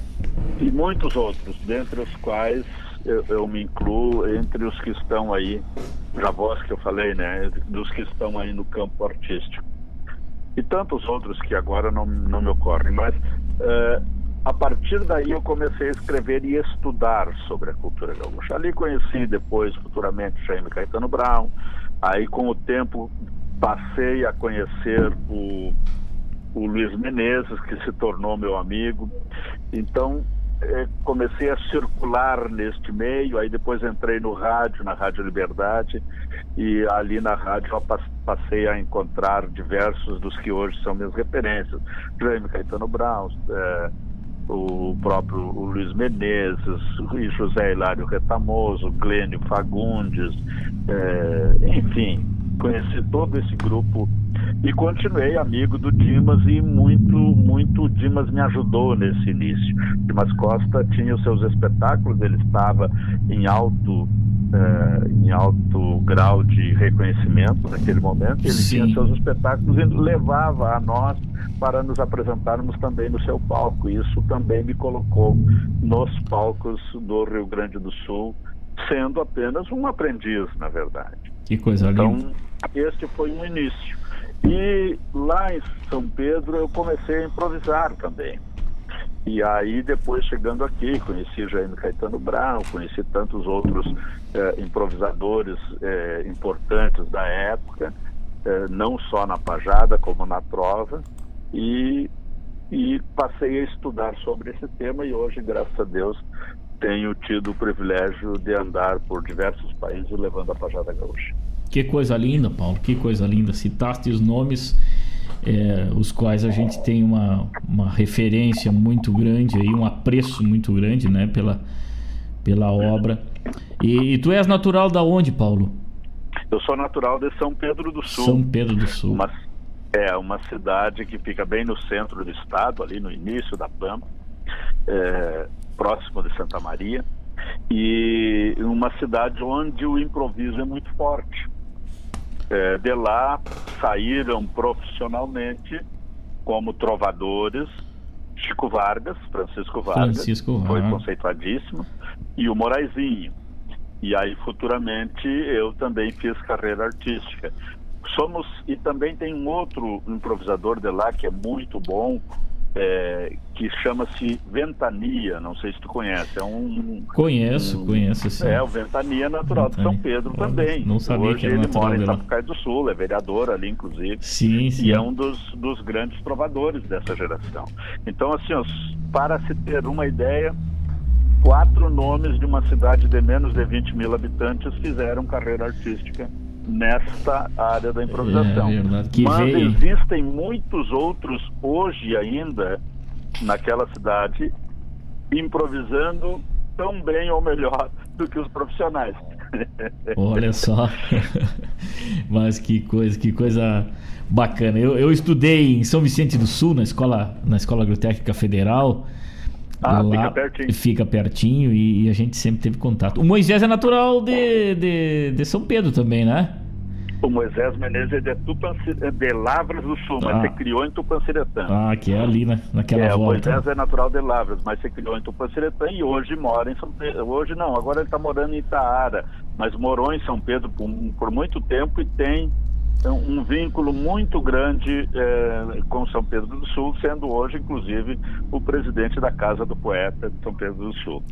E muitos outros, dentre os quais eu, eu, me incluo entre os que estão aí, já voz que eu falei, né? Dos que estão aí no campo artístico. E tantos outros que agora não, não me ocorrem, mas é, a partir daí eu comecei a escrever e estudar sobre a cultura gaúcha. Ali conheci depois, futuramente, Jaime Caetano Brown. Aí, com o tempo, passei a conhecer o, o Luiz Menezes, que se tornou meu amigo. Então, é, comecei a circular neste meio, aí depois entrei no rádio, na Rádio Liberdade, e ali na rádio eu passei a encontrar diversos dos que hoje são minhas referências. Jaime Caetano Brown, é, o próprio o Luiz Menezes, José Hilário Retamoso, Glênio Fagundes, é, enfim, conheci todo esse grupo e continuei amigo do Dimas e muito, muito o Dimas me ajudou nesse início. Dimas Costa tinha os seus espetáculos, ele estava em alto, eh, em alto grau de reconhecimento naquele momento, ele Sim. tinha seus espetáculos e levava a nós para nos apresentarmos também no seu palco. Isso também me colocou nos palcos do Rio Grande do Sul, sendo apenas um aprendiz, na verdade. Que coisa então, linda. Este foi um início. E lá em São Pedro eu comecei a improvisar também. E aí, depois chegando aqui, conheci Jaime Caetano Brown, conheci tantos outros eh, improvisadores eh, importantes da época, eh, não só na Pajada, como na Trova, e, e passei a estudar sobre esse tema. E hoje, graças a Deus, tenho tido o privilégio de andar por diversos países levando a pajada gaúcha. Que coisa linda, Paulo, que coisa linda. Citaste os nomes é, os quais a gente tem uma, uma referência muito grande aí, um apreço muito grande, né, pela, pela obra. E, e tu és natural da onde, Paulo? Eu sou natural de São Pedro do Sul. São Pedro do Sul. Uma, é uma cidade que fica bem no centro do estado, ali no início da Pampa, é, próximo de Santa Maria, e uma cidade onde o improviso é muito forte. É, de lá saíram profissionalmente como trovadores Chico Vargas, Francisco Vargas, Francisco foi conceituadíssimo, e o Moraizinho. E aí futuramente eu também fiz carreira artística. Somos e também tem um outro improvisador de lá que é muito bom, é, que chama-se Ventania, não sei se tu conhece, é um Conheço, conheço sim. é, o Ventania natural de São Pedro também. não sabia Hoje que era ele mora em de lá. Sapucaí do Sul, é vereador ali, inclusive. Sim, sim. E é um dos, dos grandes trovadores dessa geração. Então, assim, ó, para se ter uma ideia, quatro nomes de uma cidade de menos de 20 mil habitantes fizeram carreira artística nesta área da improvisação. É que Mas veio- existem muitos outros hoje ainda naquela cidade improvisando tão bem ou melhor do que os profissionais. Olha só. Mas que coisa, que coisa bacana. Eu, eu estudei em São Vicente do Sul, na escola, na escola agrotécnica federal. Ah, Lá- fica pertinho. Fica pertinho e, e a gente sempre teve contato. O Moisés é natural de, de, de São Pedro também, né? O Moisés Menezes é de, é de Lavras do Sul, mas Ah. se criou em Tupanciretã. Ah, que é ali, né? Naquela é, o volta. Moisés é natural de Lavras, mas se criou em Tupanciretã e hoje mora em São Pedro. Hoje não, agora ele está morando em Itaara, mas morou em São Pedro por, por muito tempo e tem então, um vínculo muito grande eh, com São Pedro do Sul, sendo hoje, inclusive, o presidente da Casa do Poeta de São Pedro do Sul.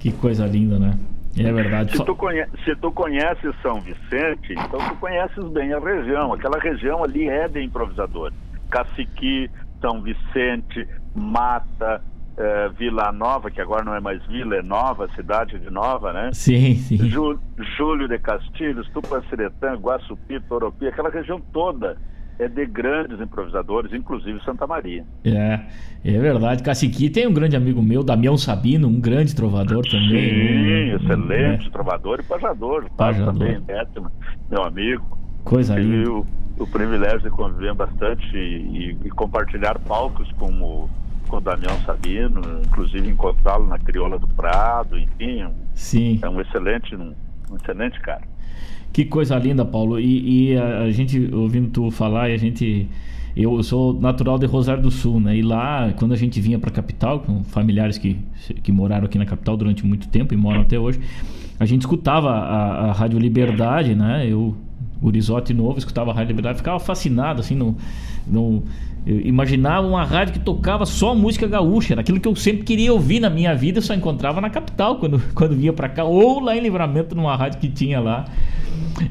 Que coisa linda, né? É verdade. Se tu, conhe se tu conheces São Vicente, então tu conheces bem a região. Aquela região ali é de improvisadores. Caciqui, São Vicente, Mata, eh, Vila Nova, que agora não é mais Vila, é Nova, cidade de Nova, né? Sim, sim. Jú- Júlio de Castilhos, Tupanciretã, Guaçupi, Toropi, aquela região toda é de grandes improvisadores, inclusive Santa Maria. É, é verdade. Caciqui tem um grande amigo meu, Damião Sabino, um grande trovador também. Sim, Um- excelente trovador e pajador. Pajador. Também, Hétimo, meu amigo. Coisa Tive linda. o, o privilégio de conviver bastante e, e- compartilhar palcos com o, com o Damião Sabino, inclusive encontrá-lo na Crioula do Prado, enfim, Sim. é um excelente, um, um excelente cara. Que coisa linda, Paulo. E, e a, a gente, ouvindo tu falar, e a gente. Eu sou natural de Rosário do Sul, né? E lá, quando a gente vinha pra capital, com familiares que, que moraram aqui na capital durante muito tempo e moram até hoje, a gente escutava a, a Rádio Liberdade, né? Eu, Gurizote novo, escutava a Rádio Liberdade, ficava fascinado, assim, no. no eu imaginava uma rádio que tocava só música gaúcha, era aquilo que eu sempre queria ouvir na minha vida, eu só encontrava na capital quando, quando vinha pra cá, ou lá em Livramento, numa rádio que tinha lá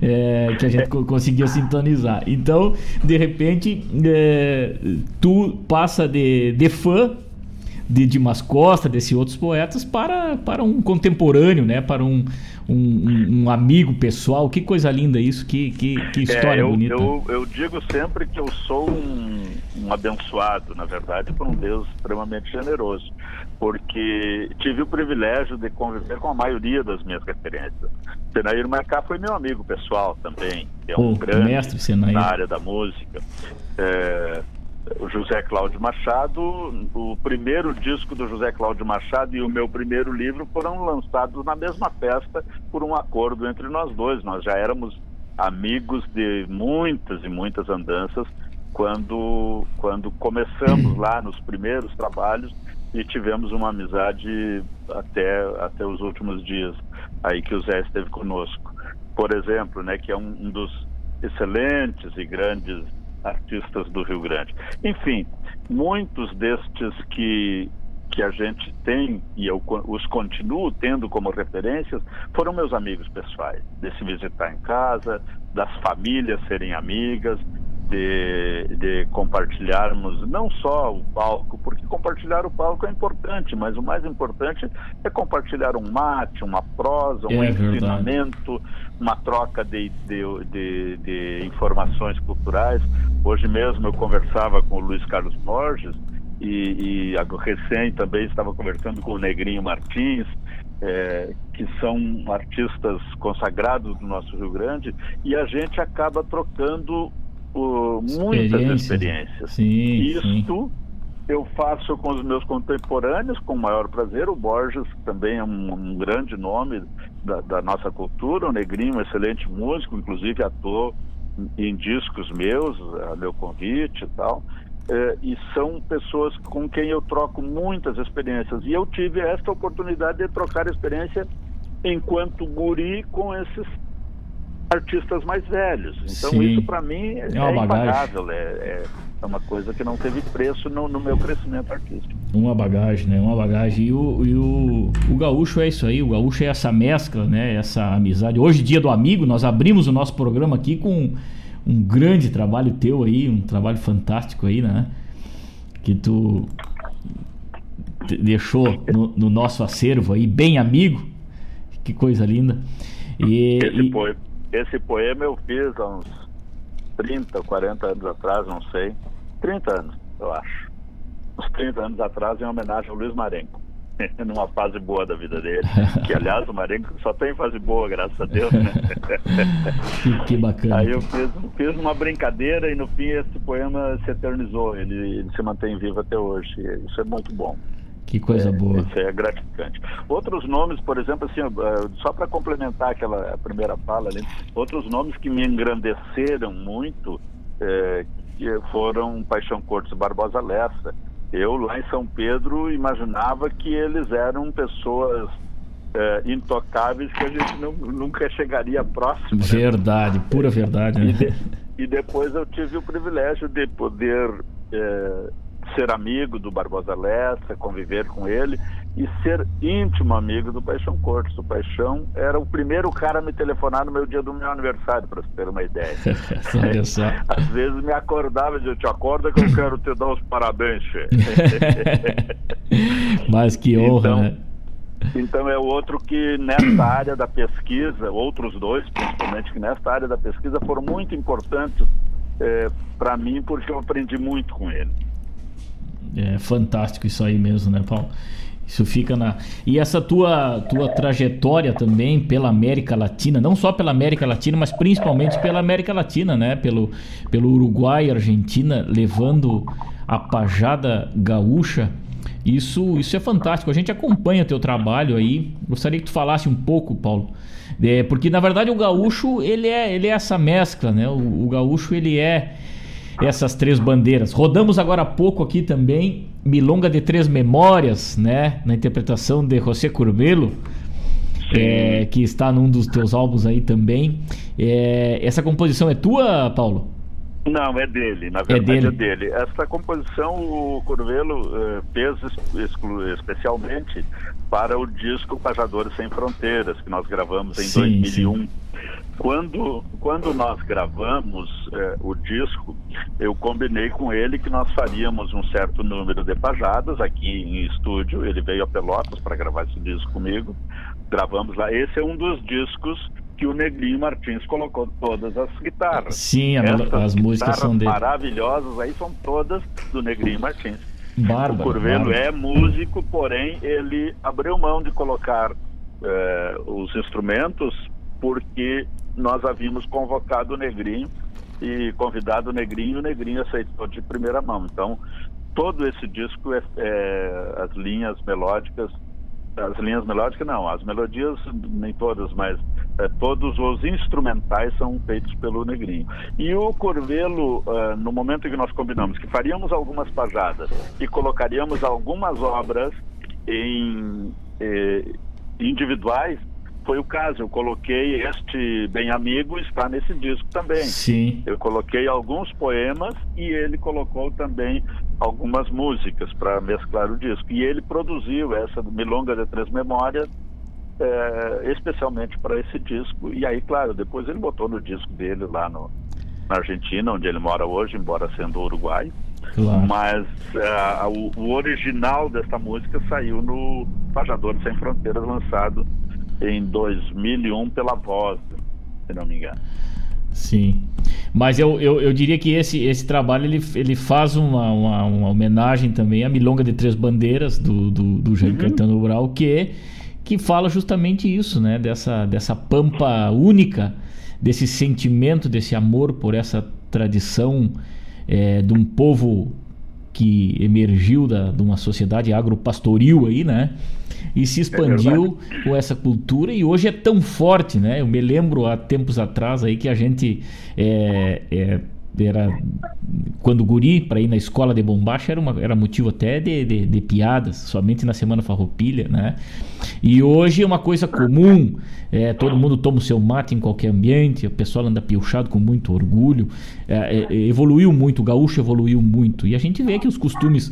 é, que a gente co- conseguia sintonizar. Então, de repente, é, tu passa de, de fã de Dimas Costa, desses outros poetas, para, para um contemporâneo, né? Para um, um, um- amigo pessoal. Que coisa linda isso, que, que, que história É, eu, bonita. Eu, eu digo sempre que eu sou um, um abençoado, na verdade, por um Deus extremamente generoso, porque tive o privilégio de conviver com a maioria das minhas referências. Senair Marcá foi meu amigo pessoal também, é um Pô, grande mestre Senair. na área da música. É, o José Cláudio Machado, o primeiro disco do José Cláudio Machado e o meu primeiro livro foram lançados na mesma festa por um acordo entre nós dois. Nós já éramos amigos de muitas e muitas andanças quando, quando começamos lá nos primeiros trabalhos e tivemos uma amizade até, até os últimos dias aí que o Zé esteve conosco. Por exemplo, né, que é um, um dos excelentes e grandes artistas do Rio Grande. Enfim, muitos destes que que a gente tem e eu os continuo tendo como referências foram meus amigos pessoais, de se visitar em casa, das famílias serem amigas de, de compartilharmos não só o palco, porque compartilhar o palco é importante, mas o mais importante é compartilhar um mate, uma prosa, um É ensinamento, uma troca de, de, de, de informações culturais. Hoje mesmo eu conversava com o Luiz Carlos Borges e, e recém também estava conversando com o Negrinho Martins, é, que são artistas consagrados do nosso Rio Grande, e a gente acaba trocando muitas Experiências. experiências. Sim, Isto eu faço com os meus contemporâneos com o maior prazer. O Borges também é um, um grande nome da, da nossa cultura, o Negrinho, um excelente músico, inclusive atuou em discos meus, a meu convite e tal. É, e são pessoas com quem eu troco muitas experiências. E eu tive esta oportunidade de trocar experiência enquanto guri com esses artistas mais velhos. Então Sim. isso para mim é, É uma bagagem. impagável, é, é, é uma coisa que não teve preço no, no meu crescimento artístico. Uma bagagem, né? Uma bagagem. E, o, e o, o gaúcho é isso aí. O gaúcho é essa mescla, né? Essa amizade. Hoje, dia do amigo, nós abrimos o nosso programa aqui com um grande trabalho teu aí, um trabalho fantástico aí, né? Que tu deixou no, no nosso acervo aí, bem amigo. Que coisa linda. E, Esse, e- poe- esse poema eu fiz há uns 30, 40 anos atrás, não sei. 30 anos, eu acho. Uns 30 anos atrás, em homenagem ao Luiz Marenco. Numa fase boa da vida dele. Que, aliás, o Marenco só tem fase boa, graças a Deus, né? que, bacana. Aí eu fiz, fiz uma brincadeira e no fim esse poema se eternizou. Ele, ele se mantém vivo até hoje. Isso é muito bom. Que coisa boa. Isso é gratificante. Outros nomes, por exemplo, assim, eh, só para complementar aquela primeira fala ali, outros nomes que me engrandeceram muito que foram Paixão Cortes e Barbosa Lessa. Eu, lá em São Pedro, imaginava que eles eram pessoas eh, intocáveis que a gente nu- nunca chegaria próximo. né? Verdade, pura verdade, né? E depois eu tive o privilégio de poder ser amigo do Barbosa Lessa, conviver com ele e ser íntimo amigo do Paixão Cortes. O Paixão era o primeiro cara a me telefonar no meu dia do meu aniversário, para você ter uma ideia. Às vezes me acordava e dizia, te acorda que eu quero te dar os parabéns, che." Mas que honra, Então, né? Então é outro que nessa área da pesquisa, outros dois principalmente, que nessa área da pesquisa foram muito importantes para mim, porque eu aprendi muito com ele. É fantástico isso aí mesmo, né, Paulo? Isso fica na. E essa tua, tua trajetória também pela América Latina, não só pela América Latina, mas principalmente pela América Latina, né? Pelo, pelo Uruguai e Argentina, levando a pajada gaúcha. Isso, isso é fantástico. A gente acompanha teu trabalho aí. Gostaria que tu falasse um pouco, Paulo. É, porque na verdade o gaúcho ele é, ele é essa mescla, né? O, o gaúcho ele é essas três bandeiras. Rodamos agora há pouco aqui também Milonga de Três Memórias, né? Na interpretação de José Curvelo, é, que está num dos teus álbuns aí também. É, essa composição é tua, Paulo? Não, é dele, na verdade é dele. dele. Essa composição o Curvelo eh, fez especialmente para o disco Pajadores Sem Fronteiras, que nós gravamos em Sim, 2001. Quando, quando nós gravamos eh, o disco, eu combinei com ele que nós faríamos um certo número de pajadas aqui em estúdio. Ele veio a Pelotas para gravar esse disco comigo. Gravamos lá. Esse é um dos discos que o Negrinho Martins colocou todas as guitarras. Sim, Essas as músicas são dele. maravilhosas aí são todas do Negrinho Martins. Bárbaro. o Curvelo é músico, porém ele abriu mão de colocar eh, os instrumentos porque nós havíamos convocado o Negrinho e convidado o Negrinho e o Negrinho aceitou de primeira mão. Então, todo esse disco é, é as linhas melódicas as linhas melódicas não, as melodias nem todas, mas eh, todos os instrumentais são feitos pelo Negrinho. E o Corvelo, eh, no momento em que nós combinamos que faríamos algumas pajadas e colocaríamos algumas obras em eh, individuais, foi o caso. Eu coloquei este Bem Amigo, está nesse disco também. Sim. Eu coloquei alguns poemas e ele colocou também algumas músicas para mesclar o disco. E ele produziu essa Milonga de Três Memórias eh, especialmente para esse disco. E aí, claro, depois ele botou no disco dele lá no, na Argentina, onde ele mora hoje, embora sendo uruguai. Claro. Mas uh, o, o, original desta música saiu no Pajador Sem Fronteiras, lançado em 2001 pela Voz, se não me engano. Sim. Mas eu, eu, eu diria que esse, esse trabalho ele, ele faz uma, uma, uma homenagem também à Milonga de Três Bandeiras do, do, do Jair uhum. Caetano Brau, que, que fala justamente isso, né? Dessa, dessa pampa única, desse sentimento, desse amor por essa tradição é, de um povo que emergiu da, de uma sociedade agropastoril aí, né? E se expandiu é com essa cultura e hoje é tão forte, né? Eu me lembro há tempos atrás aí que a gente é, é, era quando guri para ir na escola de bombacha era, uma, era motivo até de, de, de, piadas, somente na semana farroupilha, né? E hoje é uma coisa comum, é, todo mundo toma o seu mate em qualquer ambiente, o pessoal anda piochado com muito orgulho, é, é, evoluiu muito, o gaúcho evoluiu muito, e a gente vê que os costumes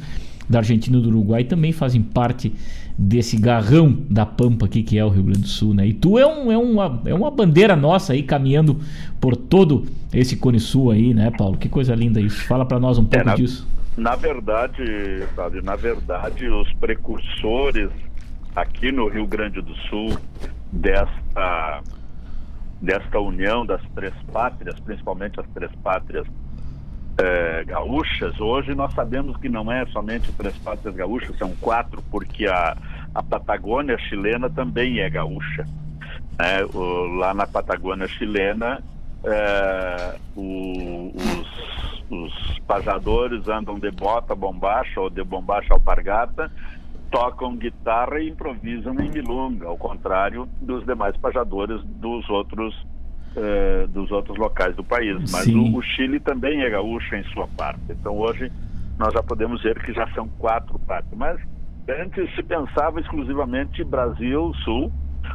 da Argentina e do Uruguai também fazem parte desse garrão da Pampa aqui que é o Rio Grande do Sul, né? E tu é, um, é, uma, é uma bandeira nossa aí caminhando por todo esse Cone Sul aí, né, Paulo? Que coisa linda isso. Fala para nós um pouco é, na, disso. Na verdade, sabe, na verdade, os precursores aqui no Rio Grande do Sul desta desta união das três pátrias, principalmente as três pátrias é, gaúchas, hoje nós sabemos que não é somente três pátrias gaúchas, são quatro, porque a, a Patagônia chilena também é gaúcha. É, o, lá na Patagônia chilena, é, o, os, os pajadores andam de bota bombacha ou de bombacha alpargata, tocam guitarra e improvisam em milonga, ao contrário dos demais pajadores dos outros uh, dos outros locais do país. Mas o, o, Chile também é gaúcho em sua parte. Então hoje nós já podemos ver que já são quatro partes. Mas antes se pensava exclusivamente Brasil, Sul,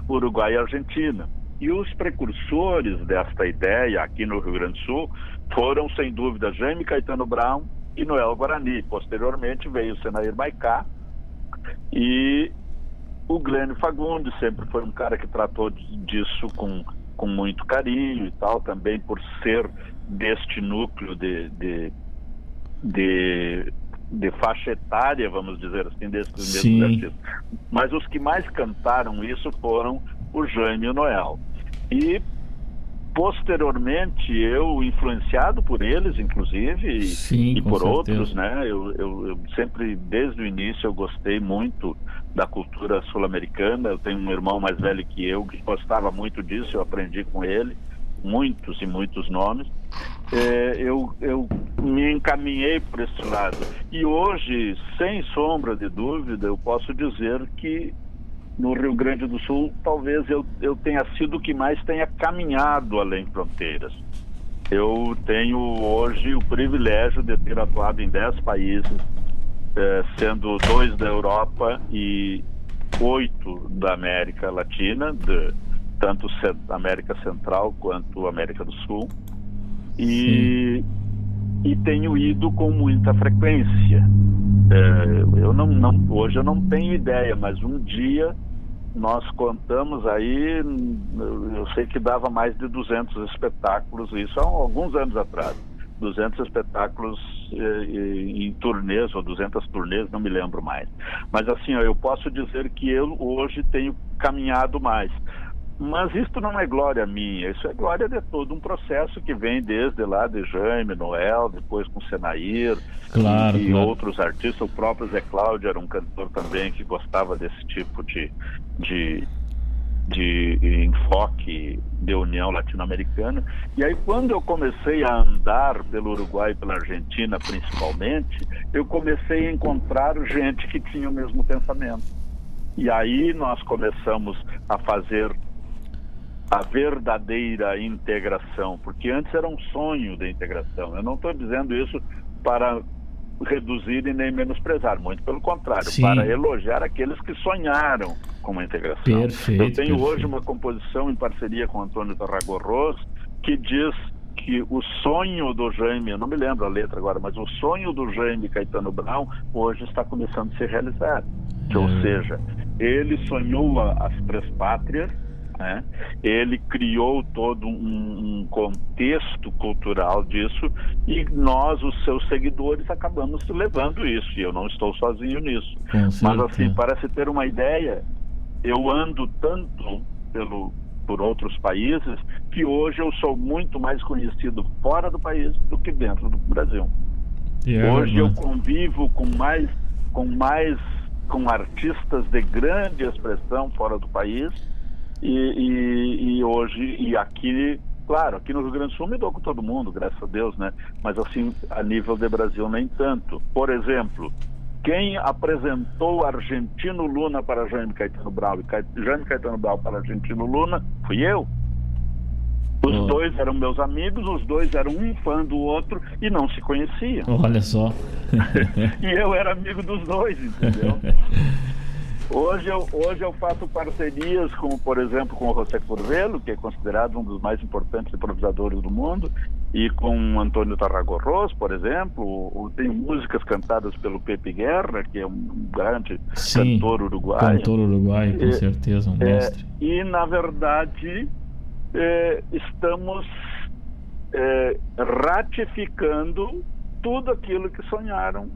Uruguai e Argentina. E os precursores desta ideia aqui no Rio Grande do Sul foram, sem dúvida, Jaime Caetano Brown e Noel Guarani. Posteriormente veio o Senair Maicá e o Glenn Fagundes sempre foi um cara que tratou disso com com muito carinho e tal, também por ser deste núcleo de, de, de, de faixa etária, vamos dizer assim, desses artistas. Mas os que mais cantaram isso foram o Jaime e o Noel. E posteriormente eu influenciado por eles inclusive Sim, e por certeza. outros né eu, eu, eu, sempre desde o início eu gostei muito da cultura sul-americana. Eu tenho um irmão mais velho que eu que gostava muito disso eu aprendi com ele muitos e muitos nomes. É, eu, eu me encaminhei por esse lado. E hoje sem sombra de dúvida eu posso dizer que no Rio Grande do Sul, talvez eu, eu tenha sido o que mais tenha caminhado além fronteiras. Eu tenho hoje o privilégio de ter atuado em 10 países, eh, sendo dois da Europa e oito da América Latina, de, tanto América Central quanto América do Sul. E, e tenho ido com muita frequência. Eh, eu não, não, hoje eu não tenho ideia, mas um dia nós contamos aí, eu sei que dava mais de 200 espetáculos, isso há alguns anos atrás. 200 espetáculos eh, em turnês, ou 200 turnês, não me lembro mais. Mas assim, ó, eu posso dizer que eu hoje tenho caminhado mais. Mas isto não é glória minha, isso é glória de todo um processo que vem desde lá de Jaime, Noel, depois com Senair claro, e, claro. outros artistas. O próprio Zé Cláudio era um cantor também que gostava desse tipo de, de, de enfoque de união latino-americana. E aí, quando eu comecei a andar pelo Uruguai e pela Argentina, principalmente, eu comecei a encontrar gente que tinha o mesmo pensamento. E aí nós começamos a fazer a verdadeira integração, porque antes era um sonho de integração. Eu não estou dizendo isso para reduzir e nem menosprezar, muito pelo contrário, Sim. para elogiar aqueles que sonharam com uma integração. Perfeito, Eu tenho perfeito. hoje uma composição em parceria com Antônio Tarragorros que diz que o sonho do Jaime, eu não me lembro a letra agora, mas o sonho do Jaime Caetano Brown hoje está começando a se realizar. Ou seja, ele sonhou a- as três pátrias, Né? Ele criou todo um, um, contexto cultural disso e nós, os seus seguidores, acabamos levando isso. E eu não estou sozinho nisso. Mas assim, para se ter uma ideia, eu ando tanto pelo por outros países que hoje eu sou muito mais conhecido fora do país do que dentro do Brasil. Yeah, é hoje eu convivo com mais com mais com artistas de grande expressão fora do país e, e, e, hoje, e aqui, claro, aqui no Rio Grande do Sul me dou com todo mundo, graças a Deus, né? Mas assim, a nível de Brasil, nem tanto. Por exemplo, quem apresentou Argentino Luna para Jaime Caetano Brau e Jaime Caetano Brau para Argentino Luna fui eu. Os oh. dois eram meus amigos, os dois eram um fã do outro e não se conheciam. Olha só. e eu era amigo dos dois, entendeu? Hoje eu, hoje eu faço parcerias, como por exemplo com o José Curvelo, que é considerado um dos mais importantes improvisadores do mundo, e com Antônio Tarragorros, por exemplo. Tenho músicas cantadas pelo Pepe Guerra, que é um grande Sim, cantor uruguaio. Cantor uruguaio, com é, certeza, um mestre. É, e na verdade é, estamos é, ratificando tudo aquilo que sonharam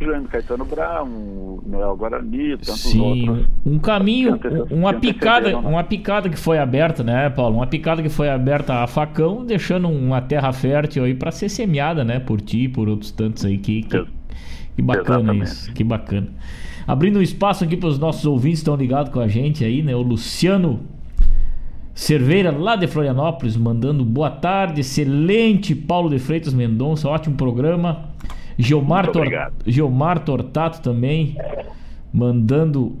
Jaime Caetano Brown, Noel Guarani, tantos Sim, outros. um caminho, uma picada, né? uma picada que foi aberta, né, Paulo? Uma picada que foi aberta a facão, deixando uma terra fértil aí para ser semeada, né, por ti, por outros tantos aí que que, que bacana Exatamente. isso, que bacana. Abrindo um espaço aqui para os nossos ouvintes que estão ligados com a gente aí, né? O Luciano Cerveira, lá de Florianópolis, mandando boa tarde, excelente Paulo de Freitas Mendonça, ótimo programa. Gilmar, Tor... Gilmar Tortato também mandando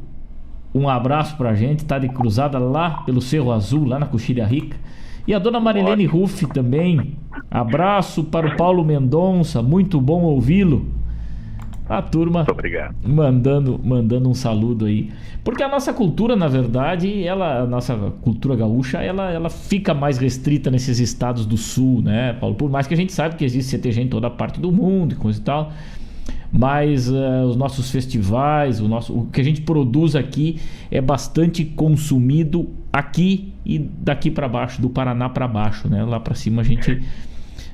um abraço pra gente, tá de cruzada lá pelo Cerro Azul, lá na Coxilha Rica. E a dona Marilene Ruff também. Abraço para o Paulo Mendonça, muito bom ouvi-lo. A turma mandando mandando um saludo aí. Porque a nossa cultura, na verdade, ela, a nossa cultura gaúcha, ela, ela fica mais restrita nesses estados do sul, né, Paulo? Por mais que a gente saiba que existe CTG em toda parte do mundo e coisa e tal. Mas uh, os nossos festivais, o, nosso, o que a gente produz aqui é bastante consumido aqui e daqui para baixo, do Paraná para baixo, né? Lá para cima a gente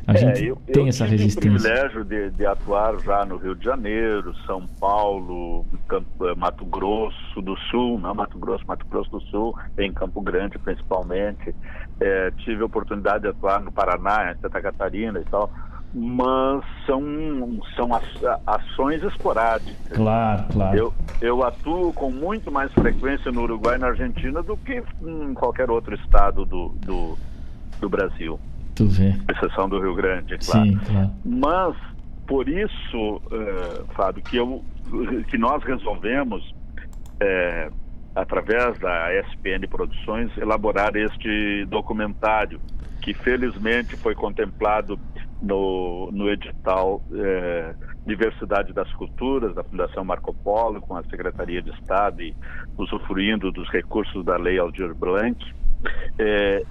a é, gente eu, tem eu essa resistência. Eu tive o privilégio de, de, atuar já no Rio de Janeiro, São Paulo, Campo, eh, Mato Grosso do Sul, não Mato Grosso, Mato Grosso do Sul, em Campo Grande principalmente. É, tive a oportunidade de atuar no Paraná, em Santa Catarina e tal mas são, são ações esporádicas. Claro, claro. Eu, eu atuo com muito mais frequência no Uruguai e na Argentina do que em qualquer outro estado do, do, do Brasil. Tu vê. Exceção do Rio Grande, claro. Sim, claro. Mas, por isso, uh, Fábio, que, eu, que nós resolvemos, é, através da SPN Produções, elaborar este documentário, que felizmente foi contemplado no, no edital é, Diversidade das Culturas da Fundação Marco Polo, com a Secretaria de Estado e usufruindo dos recursos da Lei Aldir Blanc. É,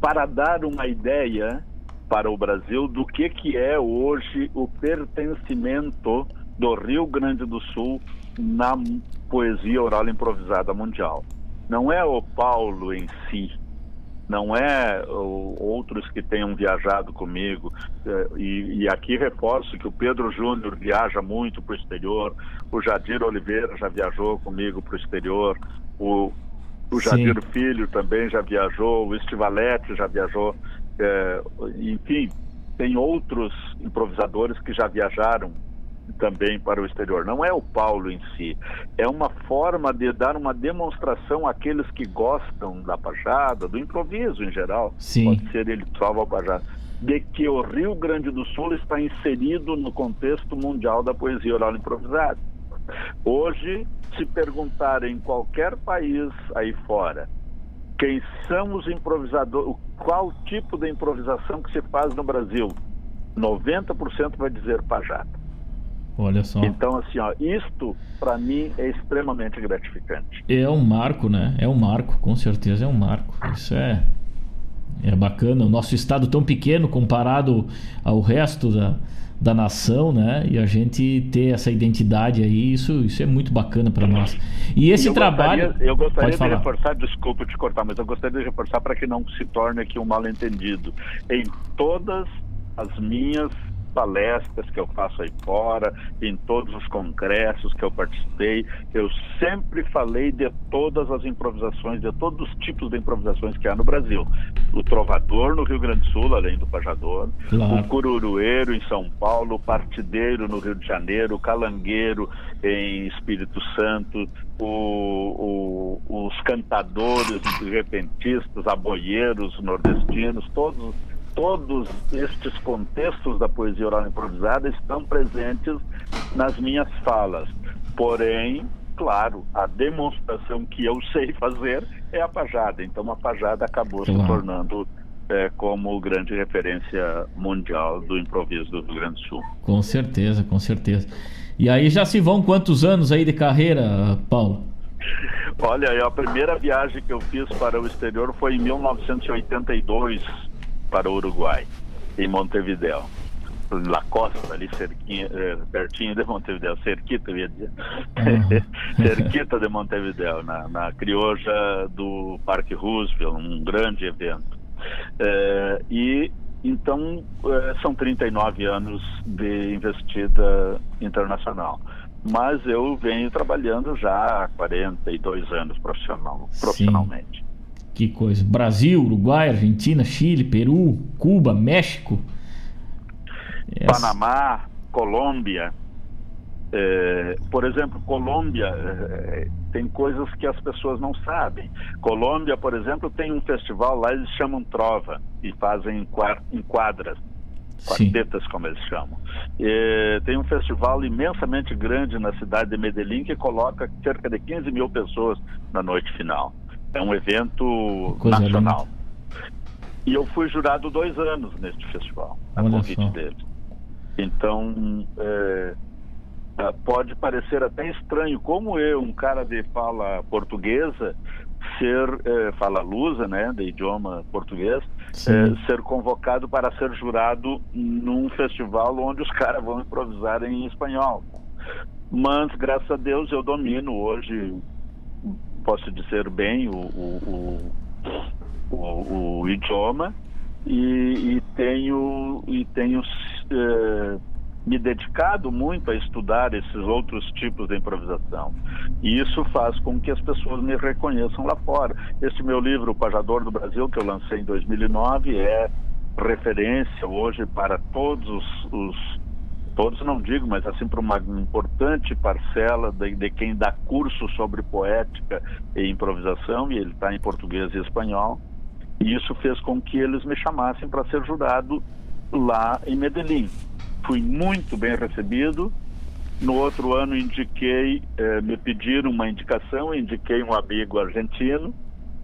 para dar uma ideia para o Brasil do que, que é hoje o pertencimento do Rio Grande do Sul na poesia oral improvisada mundial. Não é o Paulo em si, não é outros que tenham viajado comigo. É, e, e, aqui reforço que o Pedro Júnior viaja muito para o exterior, o Jadir Oliveira já viajou comigo para o exterior, o o Jadir. Filho também já viajou, o Estivalete já viajou, é, enfim, tem outros improvisadores que já viajaram também para o exterior. Não é o Paulo em si, é uma forma de dar uma demonstração àqueles que gostam da pajada, do improviso em geral, Sim. pode ser ele salva a pajada, de que o Rio Grande do Sul está inserido no contexto mundial da poesia oral improvisada. Hoje, se perguntar em qualquer país aí fora quem são os improvisadores, qual tipo de improvisação que se faz no Brasil, 90% vai dizer pajada. Olha só. Então, assim, ó, isto para mim é extremamente gratificante. É um marco, né? É um marco, com certeza é um marco. Isso é é bacana. O nosso estado tão pequeno comparado ao resto da, da nação, né? E a gente ter essa identidade aí, isso, isso é muito bacana para nós. E esse eu trabalho. Gostaria, eu gostaria de falar. reforçar, desculpa te cortar, mas eu gostaria de reforçar para que não se torne aqui um mal-entendido. Em todas as minhas palestras que eu faço aí fora, em todos os congressos que eu participei, eu sempre falei de todas as improvisações, de todos os tipos de improvisações que há no Brasil. O trovador no Rio Grande do Sul, além do pajador, Claro. o cururueiro em São Paulo, o partideiro no Rio de Janeiro, o calangueiro em Espírito Santo, o- o- os cantadores repentistas, aboieiros nordestinos, todos todos estes contextos da poesia oral improvisada estão presentes nas minhas falas. Porém, claro, a demonstração que eu sei fazer é a pajada. Então a pajada acabou se Claro. tornando é, como grande referência mundial do improviso do Rio Grande do Sul. Com certeza, com certeza. E aí já se vão quantos anos aí de carreira, Paulo? Olha, a primeira viagem que eu fiz para o exterior foi em 1982 para o Uruguai, em Montevideo. La Costa, ali cerquinha, eh, pertinho de Montevideo, cerquita, eu ia dizer. cerquita de Montevideo, na, na crioja do Parque Roosevelt, um grande evento. Eh, e então eh, são 39 anos de investida internacional. Mas eu venho trabalhando já há 42 anos profissional, profissionalmente. Que coisa. Brasil, Uruguai, Argentina, Chile, Peru, Cuba, México. Essa- Panamá, Colômbia. É, por exemplo, Colômbia é, tem coisas que as pessoas não sabem. Colômbia, por exemplo, tem um festival lá, eles chamam Trova e fazem em quadras, quartetas, como eles chamam. É, tem um festival imensamente grande na cidade de Medellín que coloca cerca de 15 mil pessoas na noite final. É um evento Coisa nacional. E eu fui jurado dois anos neste festival, a Olha convite só. deles. Então, é, ah, pode parecer até estranho como eu, um cara de fala portuguesa, ser eh, fala lusa, né, de idioma português, eh, ser convocado para ser jurado num festival onde os caras vão improvisar em espanhol. Mas, graças a Deus, eu domino hoje, posso dizer bem, o, o, o, o- idioma e, e tenho, e tenho eh, me dedicado muito a estudar esses outros tipos de improvisação. E isso faz com que as pessoas me reconheçam lá fora. Este meu livro, O Pajador do Brasil, que eu lancei em 2009, é referência hoje para todos os, os todos não digo, mas assim para uma importante parcela de, de quem dá curso sobre poética e improvisação, e ele está em português e espanhol. E isso fez com que eles me chamassem para ser jurado lá em Medellín. Fui muito bem recebido. No outro ano indiquei, eh, me pediram uma indicação, indiquei um amigo argentino.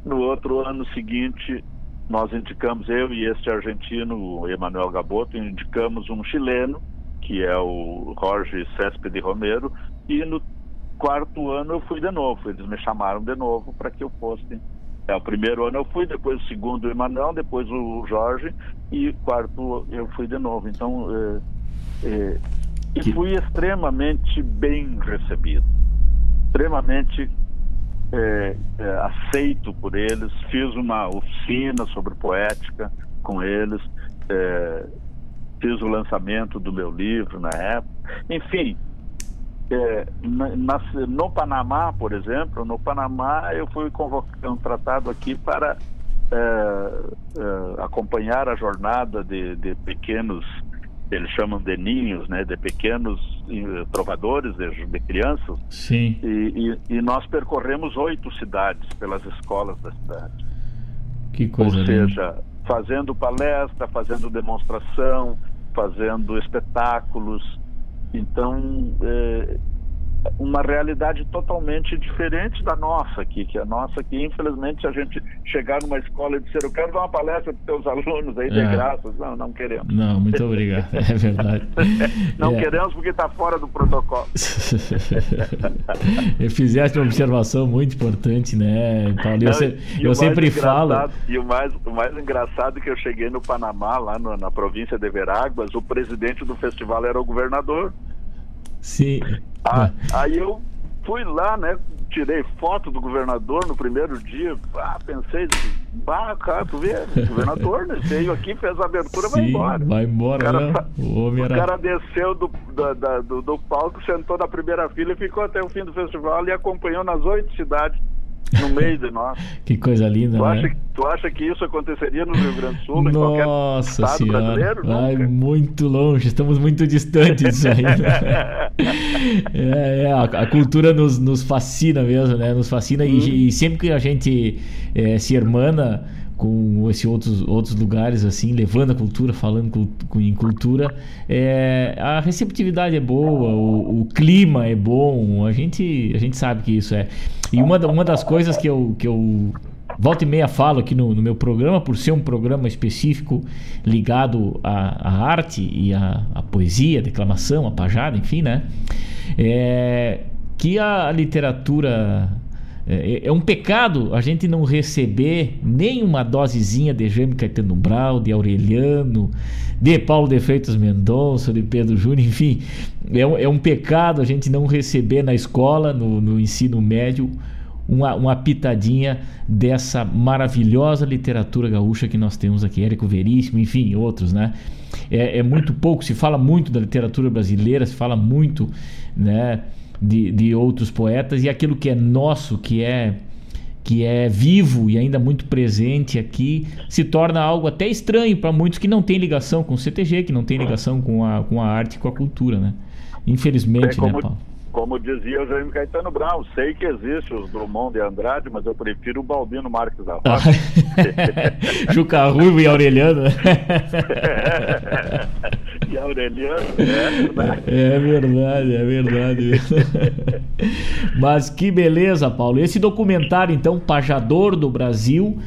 No outro ano seguinte, nós indicamos, eu e este argentino, Emanuel Gaboto, indicamos um chileno, que é o Jorge Céspedes Romero, e no quarto ano eu fui de novo. Eles me chamaram de novo para que eu fosse. É, o primeiro ano eu fui, depois o segundo o Emanuel, depois o Jorge, e quarto eu fui de novo. Então, eh, eh, e fui extremamente bem recebido, extremamente eh, eh, aceito por eles. Fiz uma oficina sobre poética com eles, eh, fiz o lançamento do meu livro na época. Enfim, é, na- no Panamá, por exemplo, no Panamá eu fui contratado aqui para é, é, acompanhar a jornada de, de pequenos, eles chamam de ninhos, né, de pequenos eh, trovadores, de, de crianças. Sim. E, e- e nós percorremos oito cidades pelas escolas da cidade. Que coisa Ou linda. seja, fazendo palestra, fazendo demonstração, fazendo espetáculos. Então, é, uma realidade totalmente diferente da nossa aqui, que a nossa aqui, infelizmente, se a gente chegar numa escola e dizer, eu quero dar uma palestra para os teus alunos aí de É. graça, não, não queremos. Não, muito obrigado. É verdade. não É. queremos porque está fora do protocolo. Eu fizeste uma observação muito importante, né, Paulo? Eu, Não, se- e eu sempre falo. E o mais, o mais engraçado é que eu cheguei no Panamá, lá no- na província de Veráguas, o presidente do festival era o governador. Sim. Ah, aí eu fui lá, né? Tirei foto do governador no primeiro dia. Ah, pensei, bah, cara, tu vê, o governador, né? Veio aqui, fez a abertura, vai Sim, embora. vai embora, O cara, né? O o era- cara desceu do, da- da- do, do palco, sentou na primeira fila e ficou até o fim do festival e acompanhou nas oito cidades no meio de nós. Que coisa linda, Tu né? acha, tu acha que isso aconteceria no Rio Grande do Sul, em qualquer Nossa estado senhora, brasileiro? vai muito longe, estamos muito distantes disso aí. né? é, é, a, a cultura nos, nos fascina mesmo, né? Nos fascina Hum. e, e sempre que a gente é, se hermana com esses outros, outros lugares, assim, levando a cultura, falando cul- com- em cultura, é, a receptividade é boa, o, o clima é bom, a gente, a gente sabe que isso é. E uma, uma das coisas que eu, que eu volta e meia falo aqui no, no meu programa, por ser um programa específico ligado à, à arte e à, à poesia, declamação, à pajada, enfim, né? É, que a literatura é, é um pecado a gente não receber nem uma dosezinha de Jaime Caetano Brau, de Aureliano, de Paulo de Freitas Mendonça, de Pedro Júnior, enfim. É um, é um pecado a gente não receber na escola, no, no ensino médio, uma, uma pitadinha dessa maravilhosa literatura gaúcha que nós temos aqui, Érico Veríssimo, enfim, outros, né? É, é muito pouco, se fala muito da literatura brasileira, se fala muito, né? De, de outros poetas e aquilo que é nosso, que é que é vivo e ainda muito presente aqui, se torna algo até estranho para muitos que não têm ligação com o CTG, que não tem ligação com a, com a arte e com a cultura, né? Infelizmente, É né, como, Paulo? Como dizia o Jaime Caetano Brown, sei que existe os Drummond de Andrade, mas eu prefiro o Baldino Marques da Rocha. Juca Ruivo e Aureliano, e Aureliano, é verdade. É verdade, é verdade. Mas que beleza, Paulo. Esse documentário, então, Pajador do Brasil,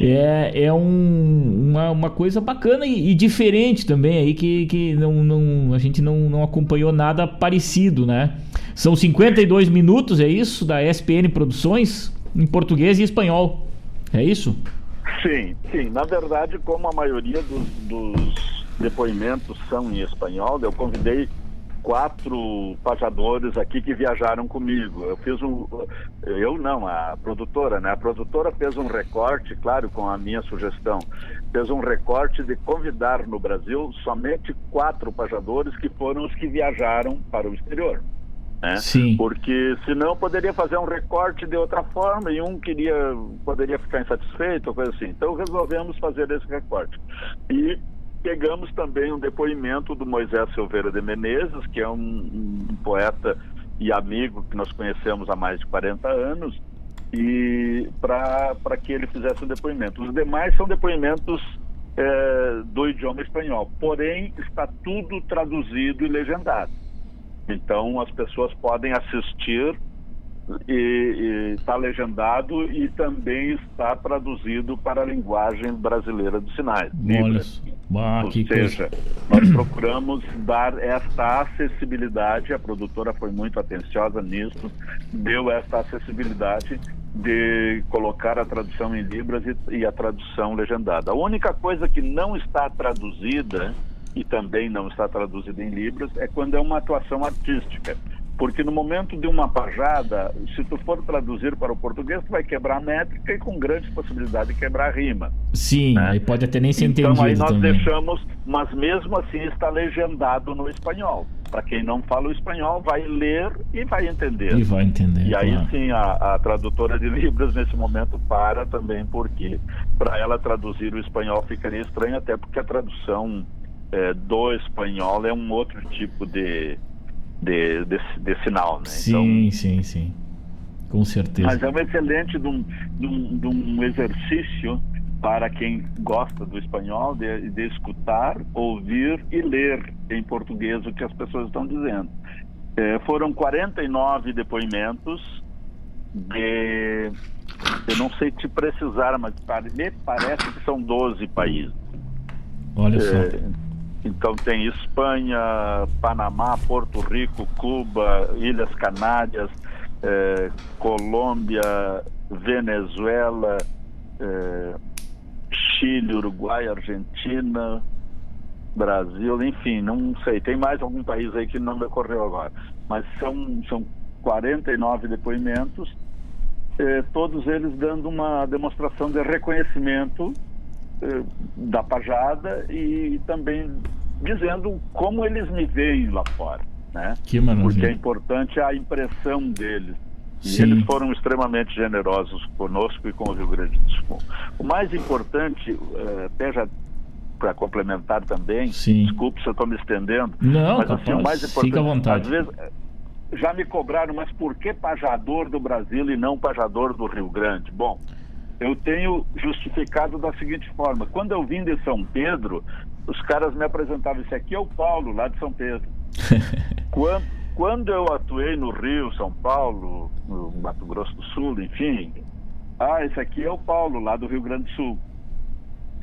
é, é um- uma, uma coisa bacana e, e diferente também aí, que, que não, não, a gente não, não acompanhou nada parecido, né? São 52 minutos, é isso? Da SPN Produções, em português e espanhol. É isso? Sim, sim. Na verdade, como a maioria dos, dos depoimentos são em espanhol, eu convidei quatro pajadores aqui que viajaram comigo. Eu fiz um, eu não, a produtora, né? A produtora fez um recorte, claro, com a minha sugestão, fez um recorte de convidar no Brasil somente quatro pajadores que foram os que viajaram para o exterior. Né? Sim. Porque senão poderia fazer um recorte de outra forma e um queria poderia ficar insatisfeito coisa assim. Então resolvemos fazer esse recorte. E pegamos também um depoimento do Moisés Silveira de Menezes, que é um, um poeta e amigo que nós conhecemos há mais de 40 anos, e para que ele fizesse um depoimento. Os demais são depoimentos eh, do idioma espanhol, porém está tudo traduzido e legendado. Então as pessoas podem assistir e está legendado e também está traduzido para a linguagem brasileira dos sinais. Libras. Ou seja, coisa. nós procuramos dar esta acessibilidade, a produtora foi muito atenciosa nisso, deu esta acessibilidade de colocar a tradução em Libras e, e a tradução legendada. A única coisa que não está traduzida e também não está traduzida em Libras é quando é uma atuação artística. Porque no momento de uma pajada, se tu for traduzir para o português, tu vai quebrar a métrica e com grande possibilidade de quebrar a rima. Sim, aí pode até nem ser Então aí entendido nós também. deixamos, mas mesmo assim está legendado no espanhol. Para quem não fala o espanhol, vai ler e vai entender. E vai entender. E aí claro. sim, a, a tradutora de Libras nesse momento para também, porque para ela traduzir o espanhol ficaria estranho, até porque a tradução eh, do espanhol é um outro tipo de, de, de, de sinal, né? Sim, sim, sim. Com certeza. Mas é um excelente de um, de um, de um exercício para quem gosta do espanhol de, de escutar, ouvir e ler em português o que as pessoas estão dizendo. É, foram 49 depoimentos de. Eu não sei te precisar, mas me parece que são 12 países. Olha só. É, então tem Espanha, Panamá, Porto Rico, Cuba, Ilhas Canárias, é, Colômbia, Venezuela, é, Chile, Uruguai, Argentina, Brasil, enfim, não sei. Tem mais algum país aí que não me ocorreu agora. Mas são, são 49 depoimentos, eh, todos eles dando uma demonstração de reconhecimento eh, da pajada e também dizendo como eles me veem lá fora. Né? Que maravilha. Porque é importante a impressão deles. E Sim. eles foram extremamente generosos conosco e com o Rio Grande do Sul. O mais importante, eh, até já para complementar também, Sim. desculpe se eu estou me estendendo, Não, mas assim, capaz. o mais importante, Fica à vontade. às vezes eh, já me cobraram, mas por que pajador do Brasil e não pajador do Rio Grande? Bom, eu tenho justificado da seguinte forma: quando eu vim de São Pedro, os caras me apresentavam, esse aqui é o Paulo, lá de São Pedro. quando, quando eu atuei no Rio, São Paulo, no Mato Grosso do Sul, enfim, ah, esse aqui é o Paulo, lá do Rio Grande do Sul.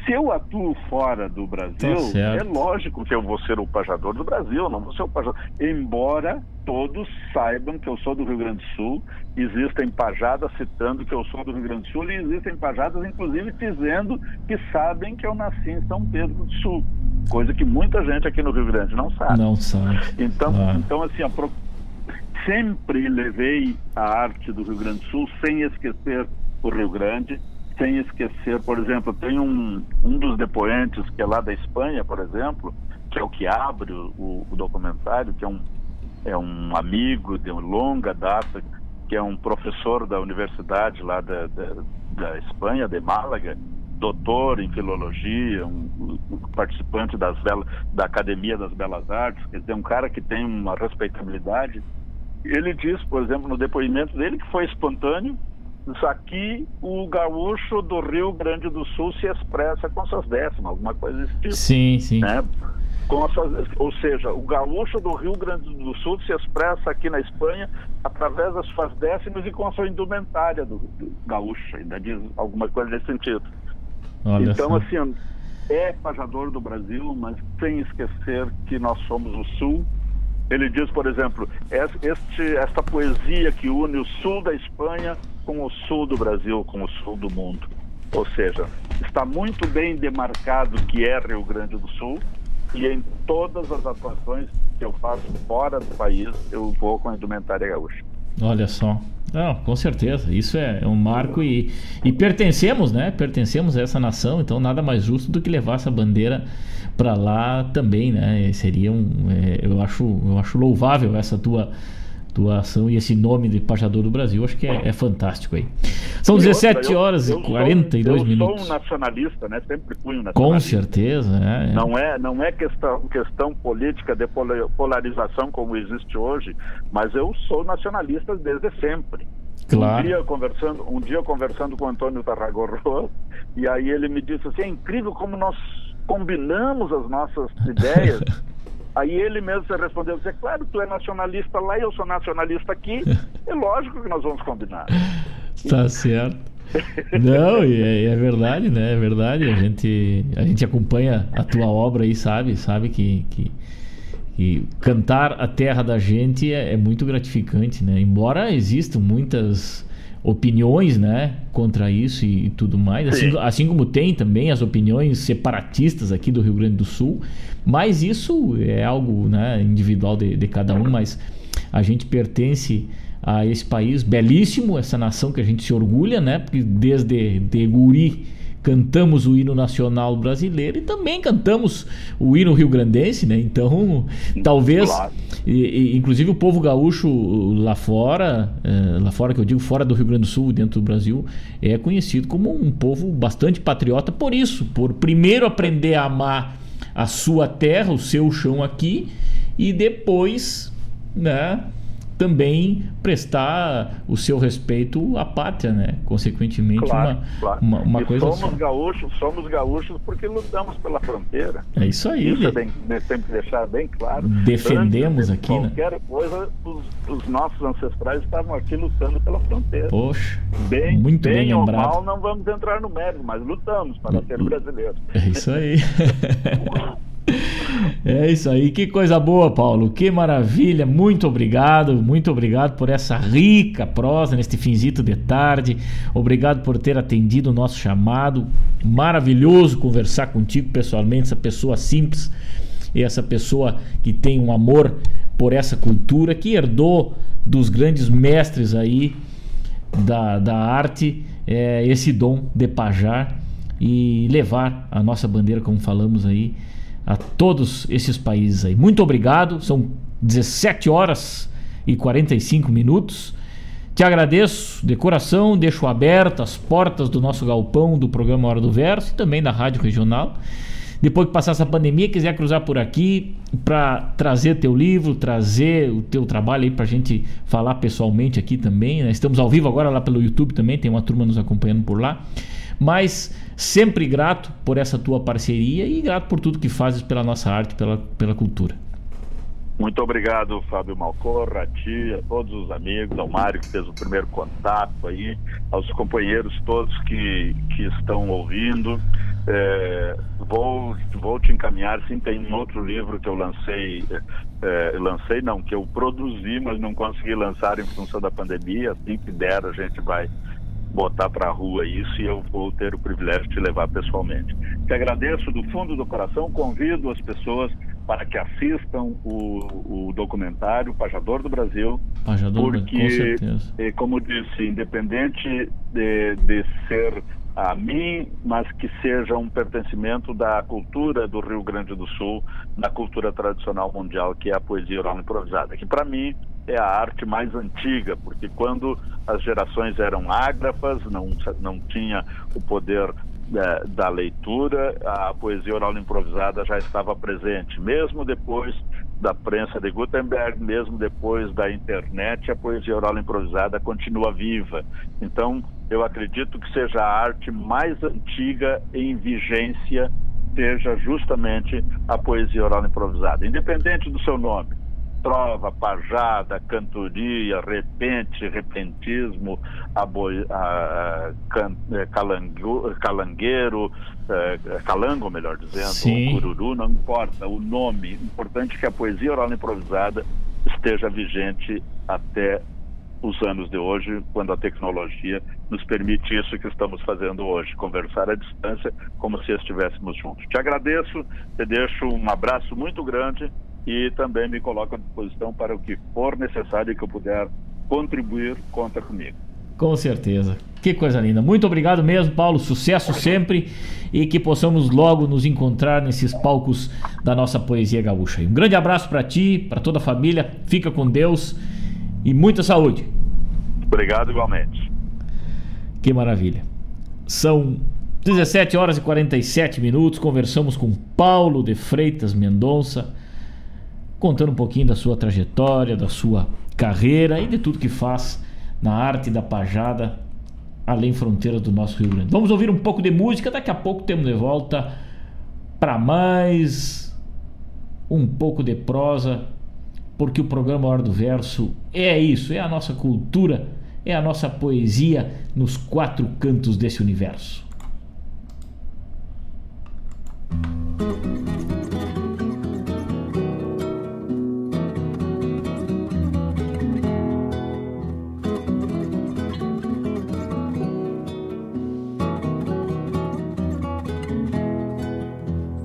Se eu atuo fora do Brasil, Tá é lógico que eu vou ser o pajador do Brasil, não vou ser o pajador. Embora todos saibam que eu sou do Rio Grande do Sul, existem pajadas citando que eu sou do Rio Grande do Sul e existem pajadas, inclusive, dizendo que sabem que eu nasci em São Pedro do Sul. Coisa que muita gente aqui no Rio Grande não sabe. Não sabe. Então, Claro. então assim, a pro- sempre levei a arte do Rio Grande do Sul sem esquecer o Rio Grande, sem esquecer, por exemplo, tem um, um dos depoentes que é lá da Espanha, por exemplo, que é o que abre o, o documentário, que é um, é um amigo de longa data, que é um professor da universidade lá da, da, da Espanha, de Málaga, doutor em filologia, um, um participante das belas, da Academia das Belas Artes, quer dizer, um cara que tem uma respeitabilidade. Ele diz, por exemplo, no depoimento dele, que foi espontâneo, isso aqui o gaúcho do Rio Grande do Sul se expressa com suas décimas, alguma coisa desse tipo. Sim, sim. Né? Com as suas- ou seja, o gaúcho do Rio Grande do Sul se expressa aqui na Espanha através das suas décimas e com a sua indumentária do, do gaúcho, ainda diz alguma coisa nesse sentido. Olha então, só. assim, é pajador do Brasil, mas sem esquecer que nós somos o Sul. Ele diz, por exemplo, es- este, esta poesia que une o sul da Espanha com o sul do Brasil, com o sul do mundo. Ou seja, está muito bem demarcado que é Rio Grande do Sul e em todas as atuações que eu faço fora do país, eu vou com a indumentária gaúcha. Olha só. Não, com certeza. Isso é um marco e, e pertencemos, né? Pertencemos a essa nação, então nada mais justo do que levar essa bandeira para lá também, né? Seria um, é, eu acho, eu acho louvável essa tua tua ação e esse nome de Pajador do Brasil, acho que é, é fantástico aí. São E 17 outra, eu- horas eu e sou- 42 eu minutos. sou um nacionalista, né? Sempre fui um nacionalista. Com certeza, né? Não é, não é questão, questão política de pola- polarização como existe hoje, mas eu sou nacionalista desde sempre. Claro. Um dia conversando, um dia conversando com o Antônio Tarragorro, e aí ele me disse assim, é incrível como nós combinamos as nossas ideias. Aí ele mesmo se respondeu, é claro, tu é nacionalista lá e eu sou nacionalista aqui, é lógico que nós vamos combinar. Tá certo. Não, e é, é verdade, né? É verdade. A gente, a gente acompanha a tua obra aí, sabe? Sabe que, que, que cantar a terra da gente é, é muito gratificante, né? Embora existam muitas opiniões, né, contra isso e, e tudo mais, assim, Sim. assim como tem também as opiniões separatistas aqui do Rio Grande do Sul, mas isso é algo, né, individual de, de cada um, mas a gente pertence a esse país belíssimo, essa nação que a gente se orgulha, né? Porque desde de guri cantamos o hino nacional brasileiro e também cantamos o hino rio-grandense, né? Então, talvez, Claro. e- e, inclusive o povo gaúcho lá fora, eh, lá fora que eu digo fora do Rio Grande do Sul, dentro do Brasil, é conhecido como um povo bastante patriota por isso, por primeiro aprender a amar a sua terra, o seu chão aqui e depois, né? Também prestar o seu respeito à pátria, né? Consequentemente, Claro, uma, claro. uma, uma E coisa somos só. gaúchos, somos gaúchos porque lutamos pela fronteira. É isso aí, Isso né? é bem, né, sempre deixar bem claro. Defendemos Antes aqui, né? qualquer coisa, os, os nossos ancestrais estavam aqui lutando pela fronteira. Poxa, Bem, muito bem ou lembrado. mal, não vamos entrar no mérito, mas lutamos para ser brasileiros. É isso aí. É isso aí, que coisa boa, Paulo, que maravilha, muito obrigado, muito obrigado por essa rica prosa neste finzito de tarde, obrigado por ter atendido o nosso chamado, maravilhoso conversar contigo pessoalmente, essa pessoa simples e essa pessoa que tem um amor por essa cultura, que herdou dos grandes mestres aí da, da arte é, esse dom de pajar e levar a nossa bandeira, como falamos aí, a todos esses países aí. Muito obrigado, são 17 horas e 45 minutos. Te agradeço de coração, deixo aberto as portas do nosso galpão do programa Hora do Verso e também da Rádio Regional. Depois que passar essa pandemia, quiser cruzar por aqui para trazer teu livro, trazer o teu trabalho aí para a gente falar pessoalmente aqui também. né? Estamos ao vivo agora lá pelo YouTube também, tem uma turma nos acompanhando por lá. Mas sempre grato por essa tua parceria e grato por tudo que fazes pela nossa arte, pela, pela cultura. Muito obrigado, Fábio Malcorra, a ti, a todos os amigos, ao Mário que fez o primeiro contato aí, aos companheiros todos que, que estão ouvindo. É, vou, vou te encaminhar, sim, tem um outro livro que eu lancei, é, lancei não, que eu produzi, mas não consegui lançar em função da pandemia, assim que der a gente vai botar para a rua isso e eu vou ter o privilégio de te levar pessoalmente. Te agradeço do fundo do coração, convido as pessoas para que assistam o, o documentário Pajador do Brasil, Pajador do Brasil, porque, com certeza. eh, como disse, independente de, de ser a mim, mas que seja um pertencimento da cultura do Rio Grande do Sul, na cultura tradicional mundial, que é a poesia oral improvisada, que para mim é a arte mais antiga, porque quando as gerações eram ágrafas, não, não tinha o poder eh, da leitura, a poesia oral improvisada já estava presente. Mesmo depois da prensa de Gutenberg, mesmo depois da internet, a poesia oral improvisada continua viva. Então, eu acredito que seja a arte mais antiga em vigência, seja justamente a poesia oral improvisada, independente do seu nome trova, pajada, cantoria, repente, repentismo, aboi, a, can, é, calango, calangueiro, é, calango, melhor dizendo, Sim. cururu, não importa o nome. Importante que a poesia oral improvisada esteja vigente até os anos de hoje, quando a tecnologia nos permite isso que estamos fazendo hoje, conversar à distância como se estivéssemos juntos. Te agradeço, te deixo um abraço muito grande e também me coloco à disposição para o que for necessário e que eu puder contribuir, conta comigo. Com certeza. Que coisa linda. Muito obrigado mesmo, Paulo. Sucesso sempre e que possamos logo nos encontrar nesses palcos da nossa poesia gaúcha. Um grande abraço para ti, para toda a família. Fica com Deus e muita saúde. Obrigado igualmente. Que maravilha. São 17 horas e 47 minutos. Conversamos com Paulo de Freitas Mendonça, contando um pouquinho da sua trajetória, da sua carreira e de tudo que faz na arte da pajada além fronteiras do nosso Rio Grande. Vamos ouvir um pouco de música, daqui a pouco temos de volta para mais um pouco de prosa, porque o programa Hora do Verso é isso, é a nossa cultura, é a nossa poesia nos quatro cantos desse universo.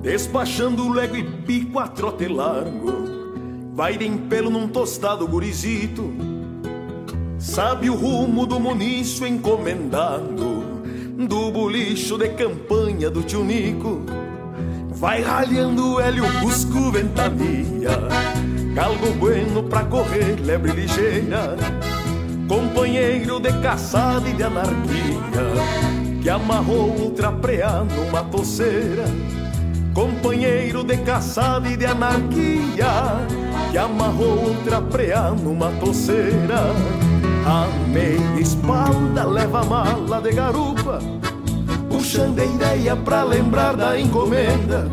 Despachando lego e pico a trote largo Vai de pelo num tostado gurizito. Sabe o rumo do munício encomendado Do bolicho de campanha do tio Nico. Vai ralhando o hélio busco ventania. Galgo bueno pra correr, lebre ligeira. Companheiro de caçada e de anarquia Que amarrou outra preá numa toceira. Companheiro de caçada e de anarquia que amarrou outra preá numa toceira. A meia espalda leva mala de garupa, puxando a ideia pra lembrar da encomenda.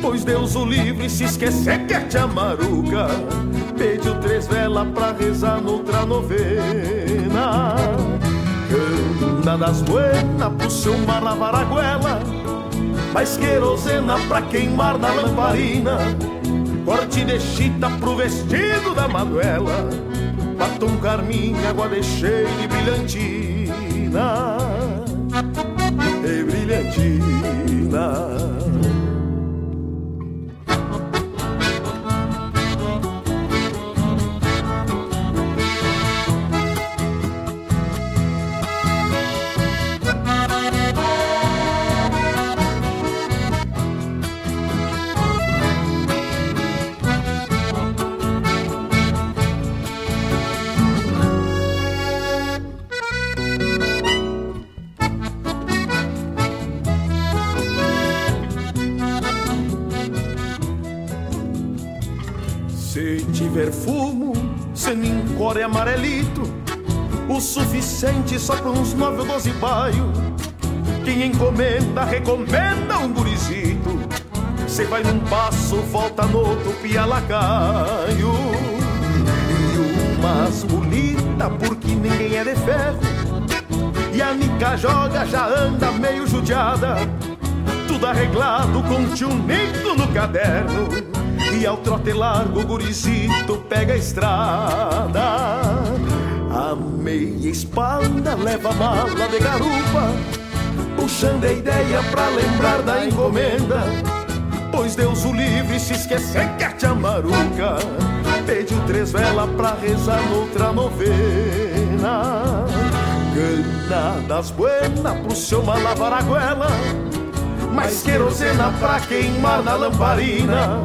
Pois Deus o livre se esquecer que é chamaruca Pediu três velas pra rezar noutra novena Canta das buenas pro seu mar lavar a goela Mais querosena pra queimar na lamparina Corte de chita pro vestido da maduela Batom carmim, água de cheiro e brilhantina. E brilhantina é amarelito, o suficiente só para uns nove ou doze baio. Quem encomenda, recomenda um gurizito. Cê vai num passo, volta no outro, pia lacaio. E umas bonita, porque ninguém é de ferro. E a Nica joga, já anda meio judiada. Tudo arreglado com tio Nico no caderno. E ao trote largo o gurizito pega a estrada. A meia espalda leva a mala de garupa Puxando a ideia pra lembrar da encomenda. Pois Deus o livre se esquecer que a chamaruca Pediu três velas pra rezar noutra novena. Gana das buenas pro seu malavar a goela Mais querosena pra queimar na lamparina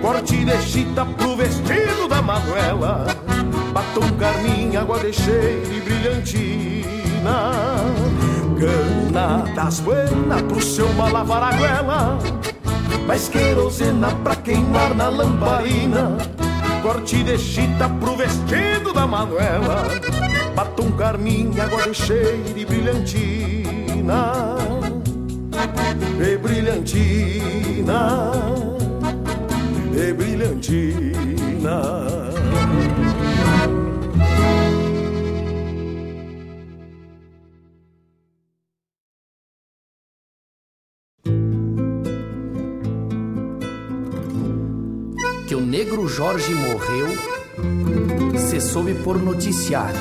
Corte de chita pro vestido da Manuela. Batom carmim, água de cheiro e brilhantina. Gana das buenas pro seu malavar a goela. Mais querosena pra queimar na lamparina. Corte de chita pro vestido da Manuela. Batom carmim, água de cheiro e brilhantina. E brilhantina e brilhantina. Que o negro Jorge morreu, se soube por noticiário.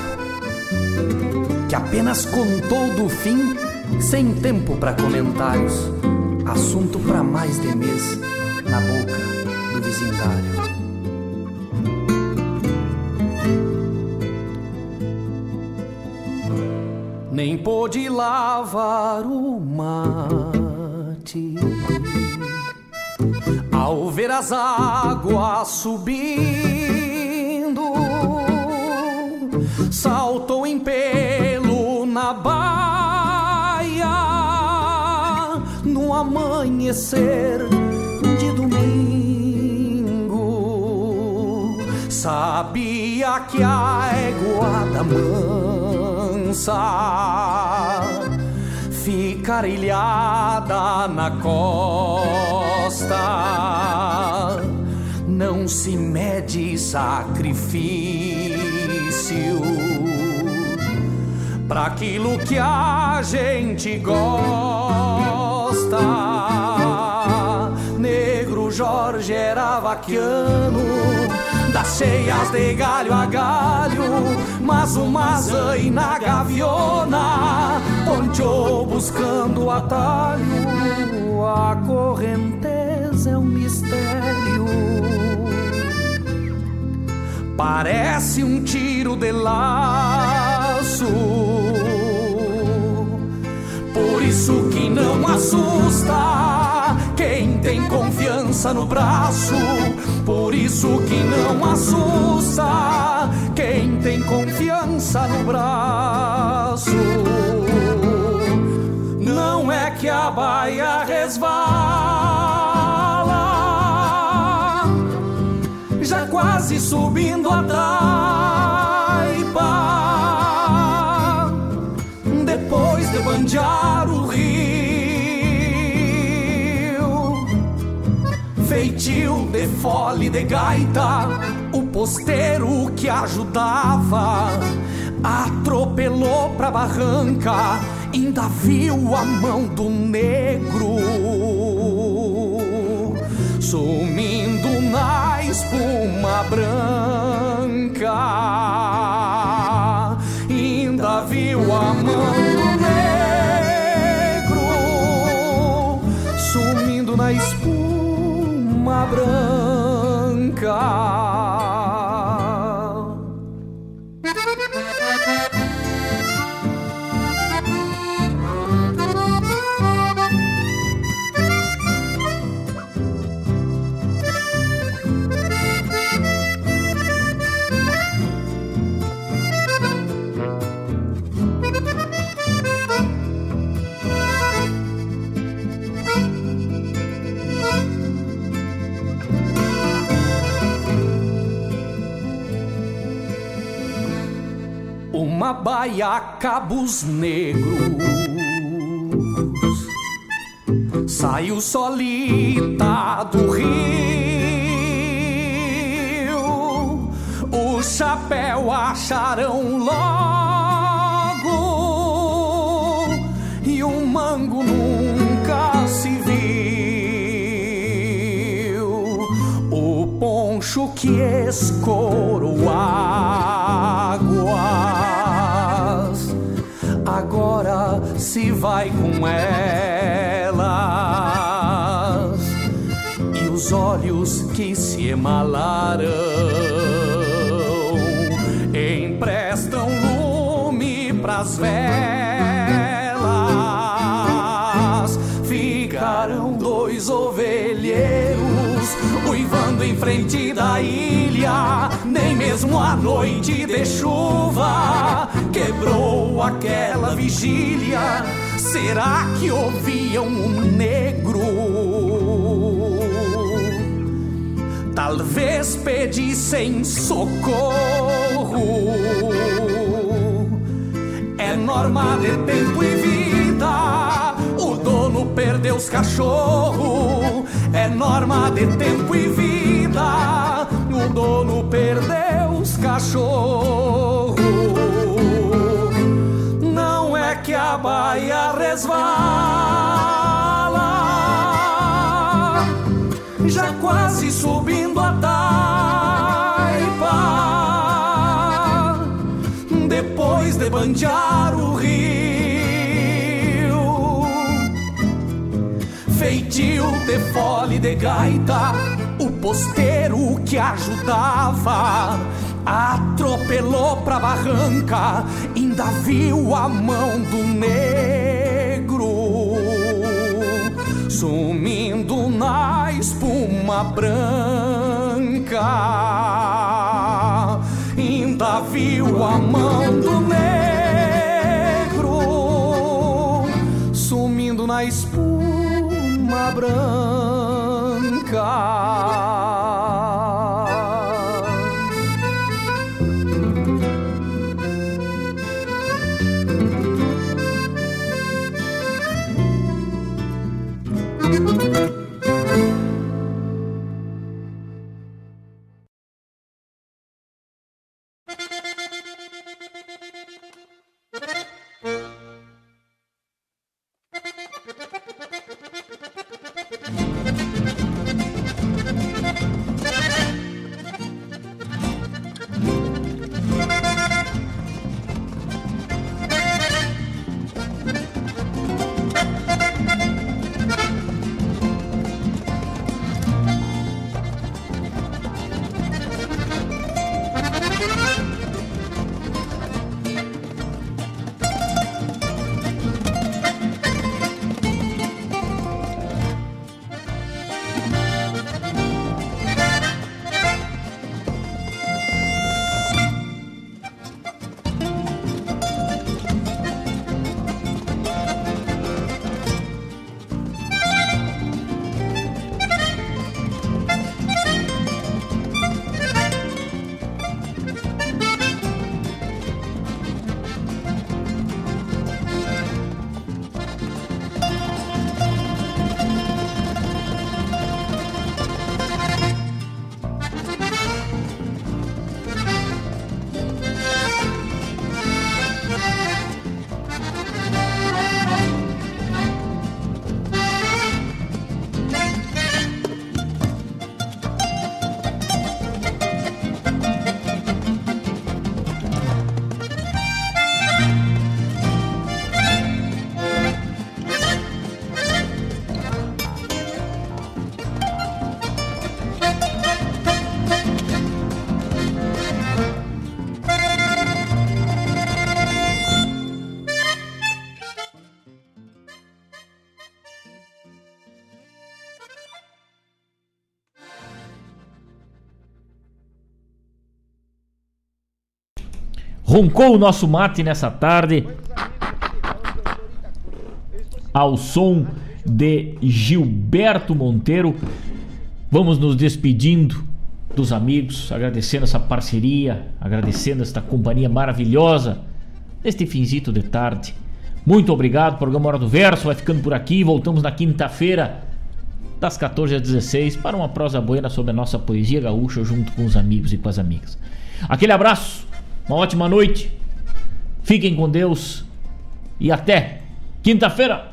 Que apenas contou do fim, sem tempo para comentários. Assunto para mais de mês na boca do. Nem pôde lavar o mate ao ver as águas subindo, saltou em pelo na baia no amanhecer Sabia que a égua da mansa fica ilhada na costa. Não se mede sacrifício para aquilo que a gente gosta. Negro Jorge era vaquiano cheias de galho a galho, mas uma zaina gaviona ponteou buscando atalho. A correnteza é um mistério, parece um tiro de laço. Por isso que não assusta quem tem confiança no braço por isso que não assusta quem tem confiança no braço. Não é que a baia resvala, já quase subindo a taipa. Depois de banjar feitio de fole de gaita, o posteiro que ajudava atropelou pra barranca, ainda viu a mão do negro sumindo na espuma branca. Ainda viu a mão branca. Uma baia cabos negros. Saiu solita do rio. O chapéu acharão logo. E o mango nunca se viu. O poncho que escorou águas Agora se vai com elas. E os olhos que se emalaram Emprestam lume pras velas. Ficarão dois ovelheiros Uivando em frente da Nem mesmo a noite de chuva Quebrou aquela vigília. Será que ouviam um negro? Talvez pedissem socorro. É norma de tempo e vida. O dono perdeu os cachorros. É norma de tempo e vida O dono perdeu os cachorros. Não é que a baia resvala Já quase subindo a taipa. Depois de banjar o rio Feitio de fole de gaita O posteiro que ajudava Atropelou pra barranca Ainda viu a mão do negro Sumindo na espuma branca. Ainda viu a mão do negro Sumindo na espuma branca 啊 Roncou o nosso mate nessa tarde. Ao som de Gilberto Monteiro. Vamos nos despedindo dos amigos, agradecendo essa parceria, agradecendo esta companhia maravilhosa neste finzito de tarde. Muito obrigado, programa Hora do Verso vai ficando por aqui. Voltamos na quinta-feira, das 14 às 16, para uma prosa buena sobre a nossa poesia gaúcha, junto com os amigos e com as amigas. Aquele abraço, uma ótima noite, fiquem com Deus e até quinta-feira!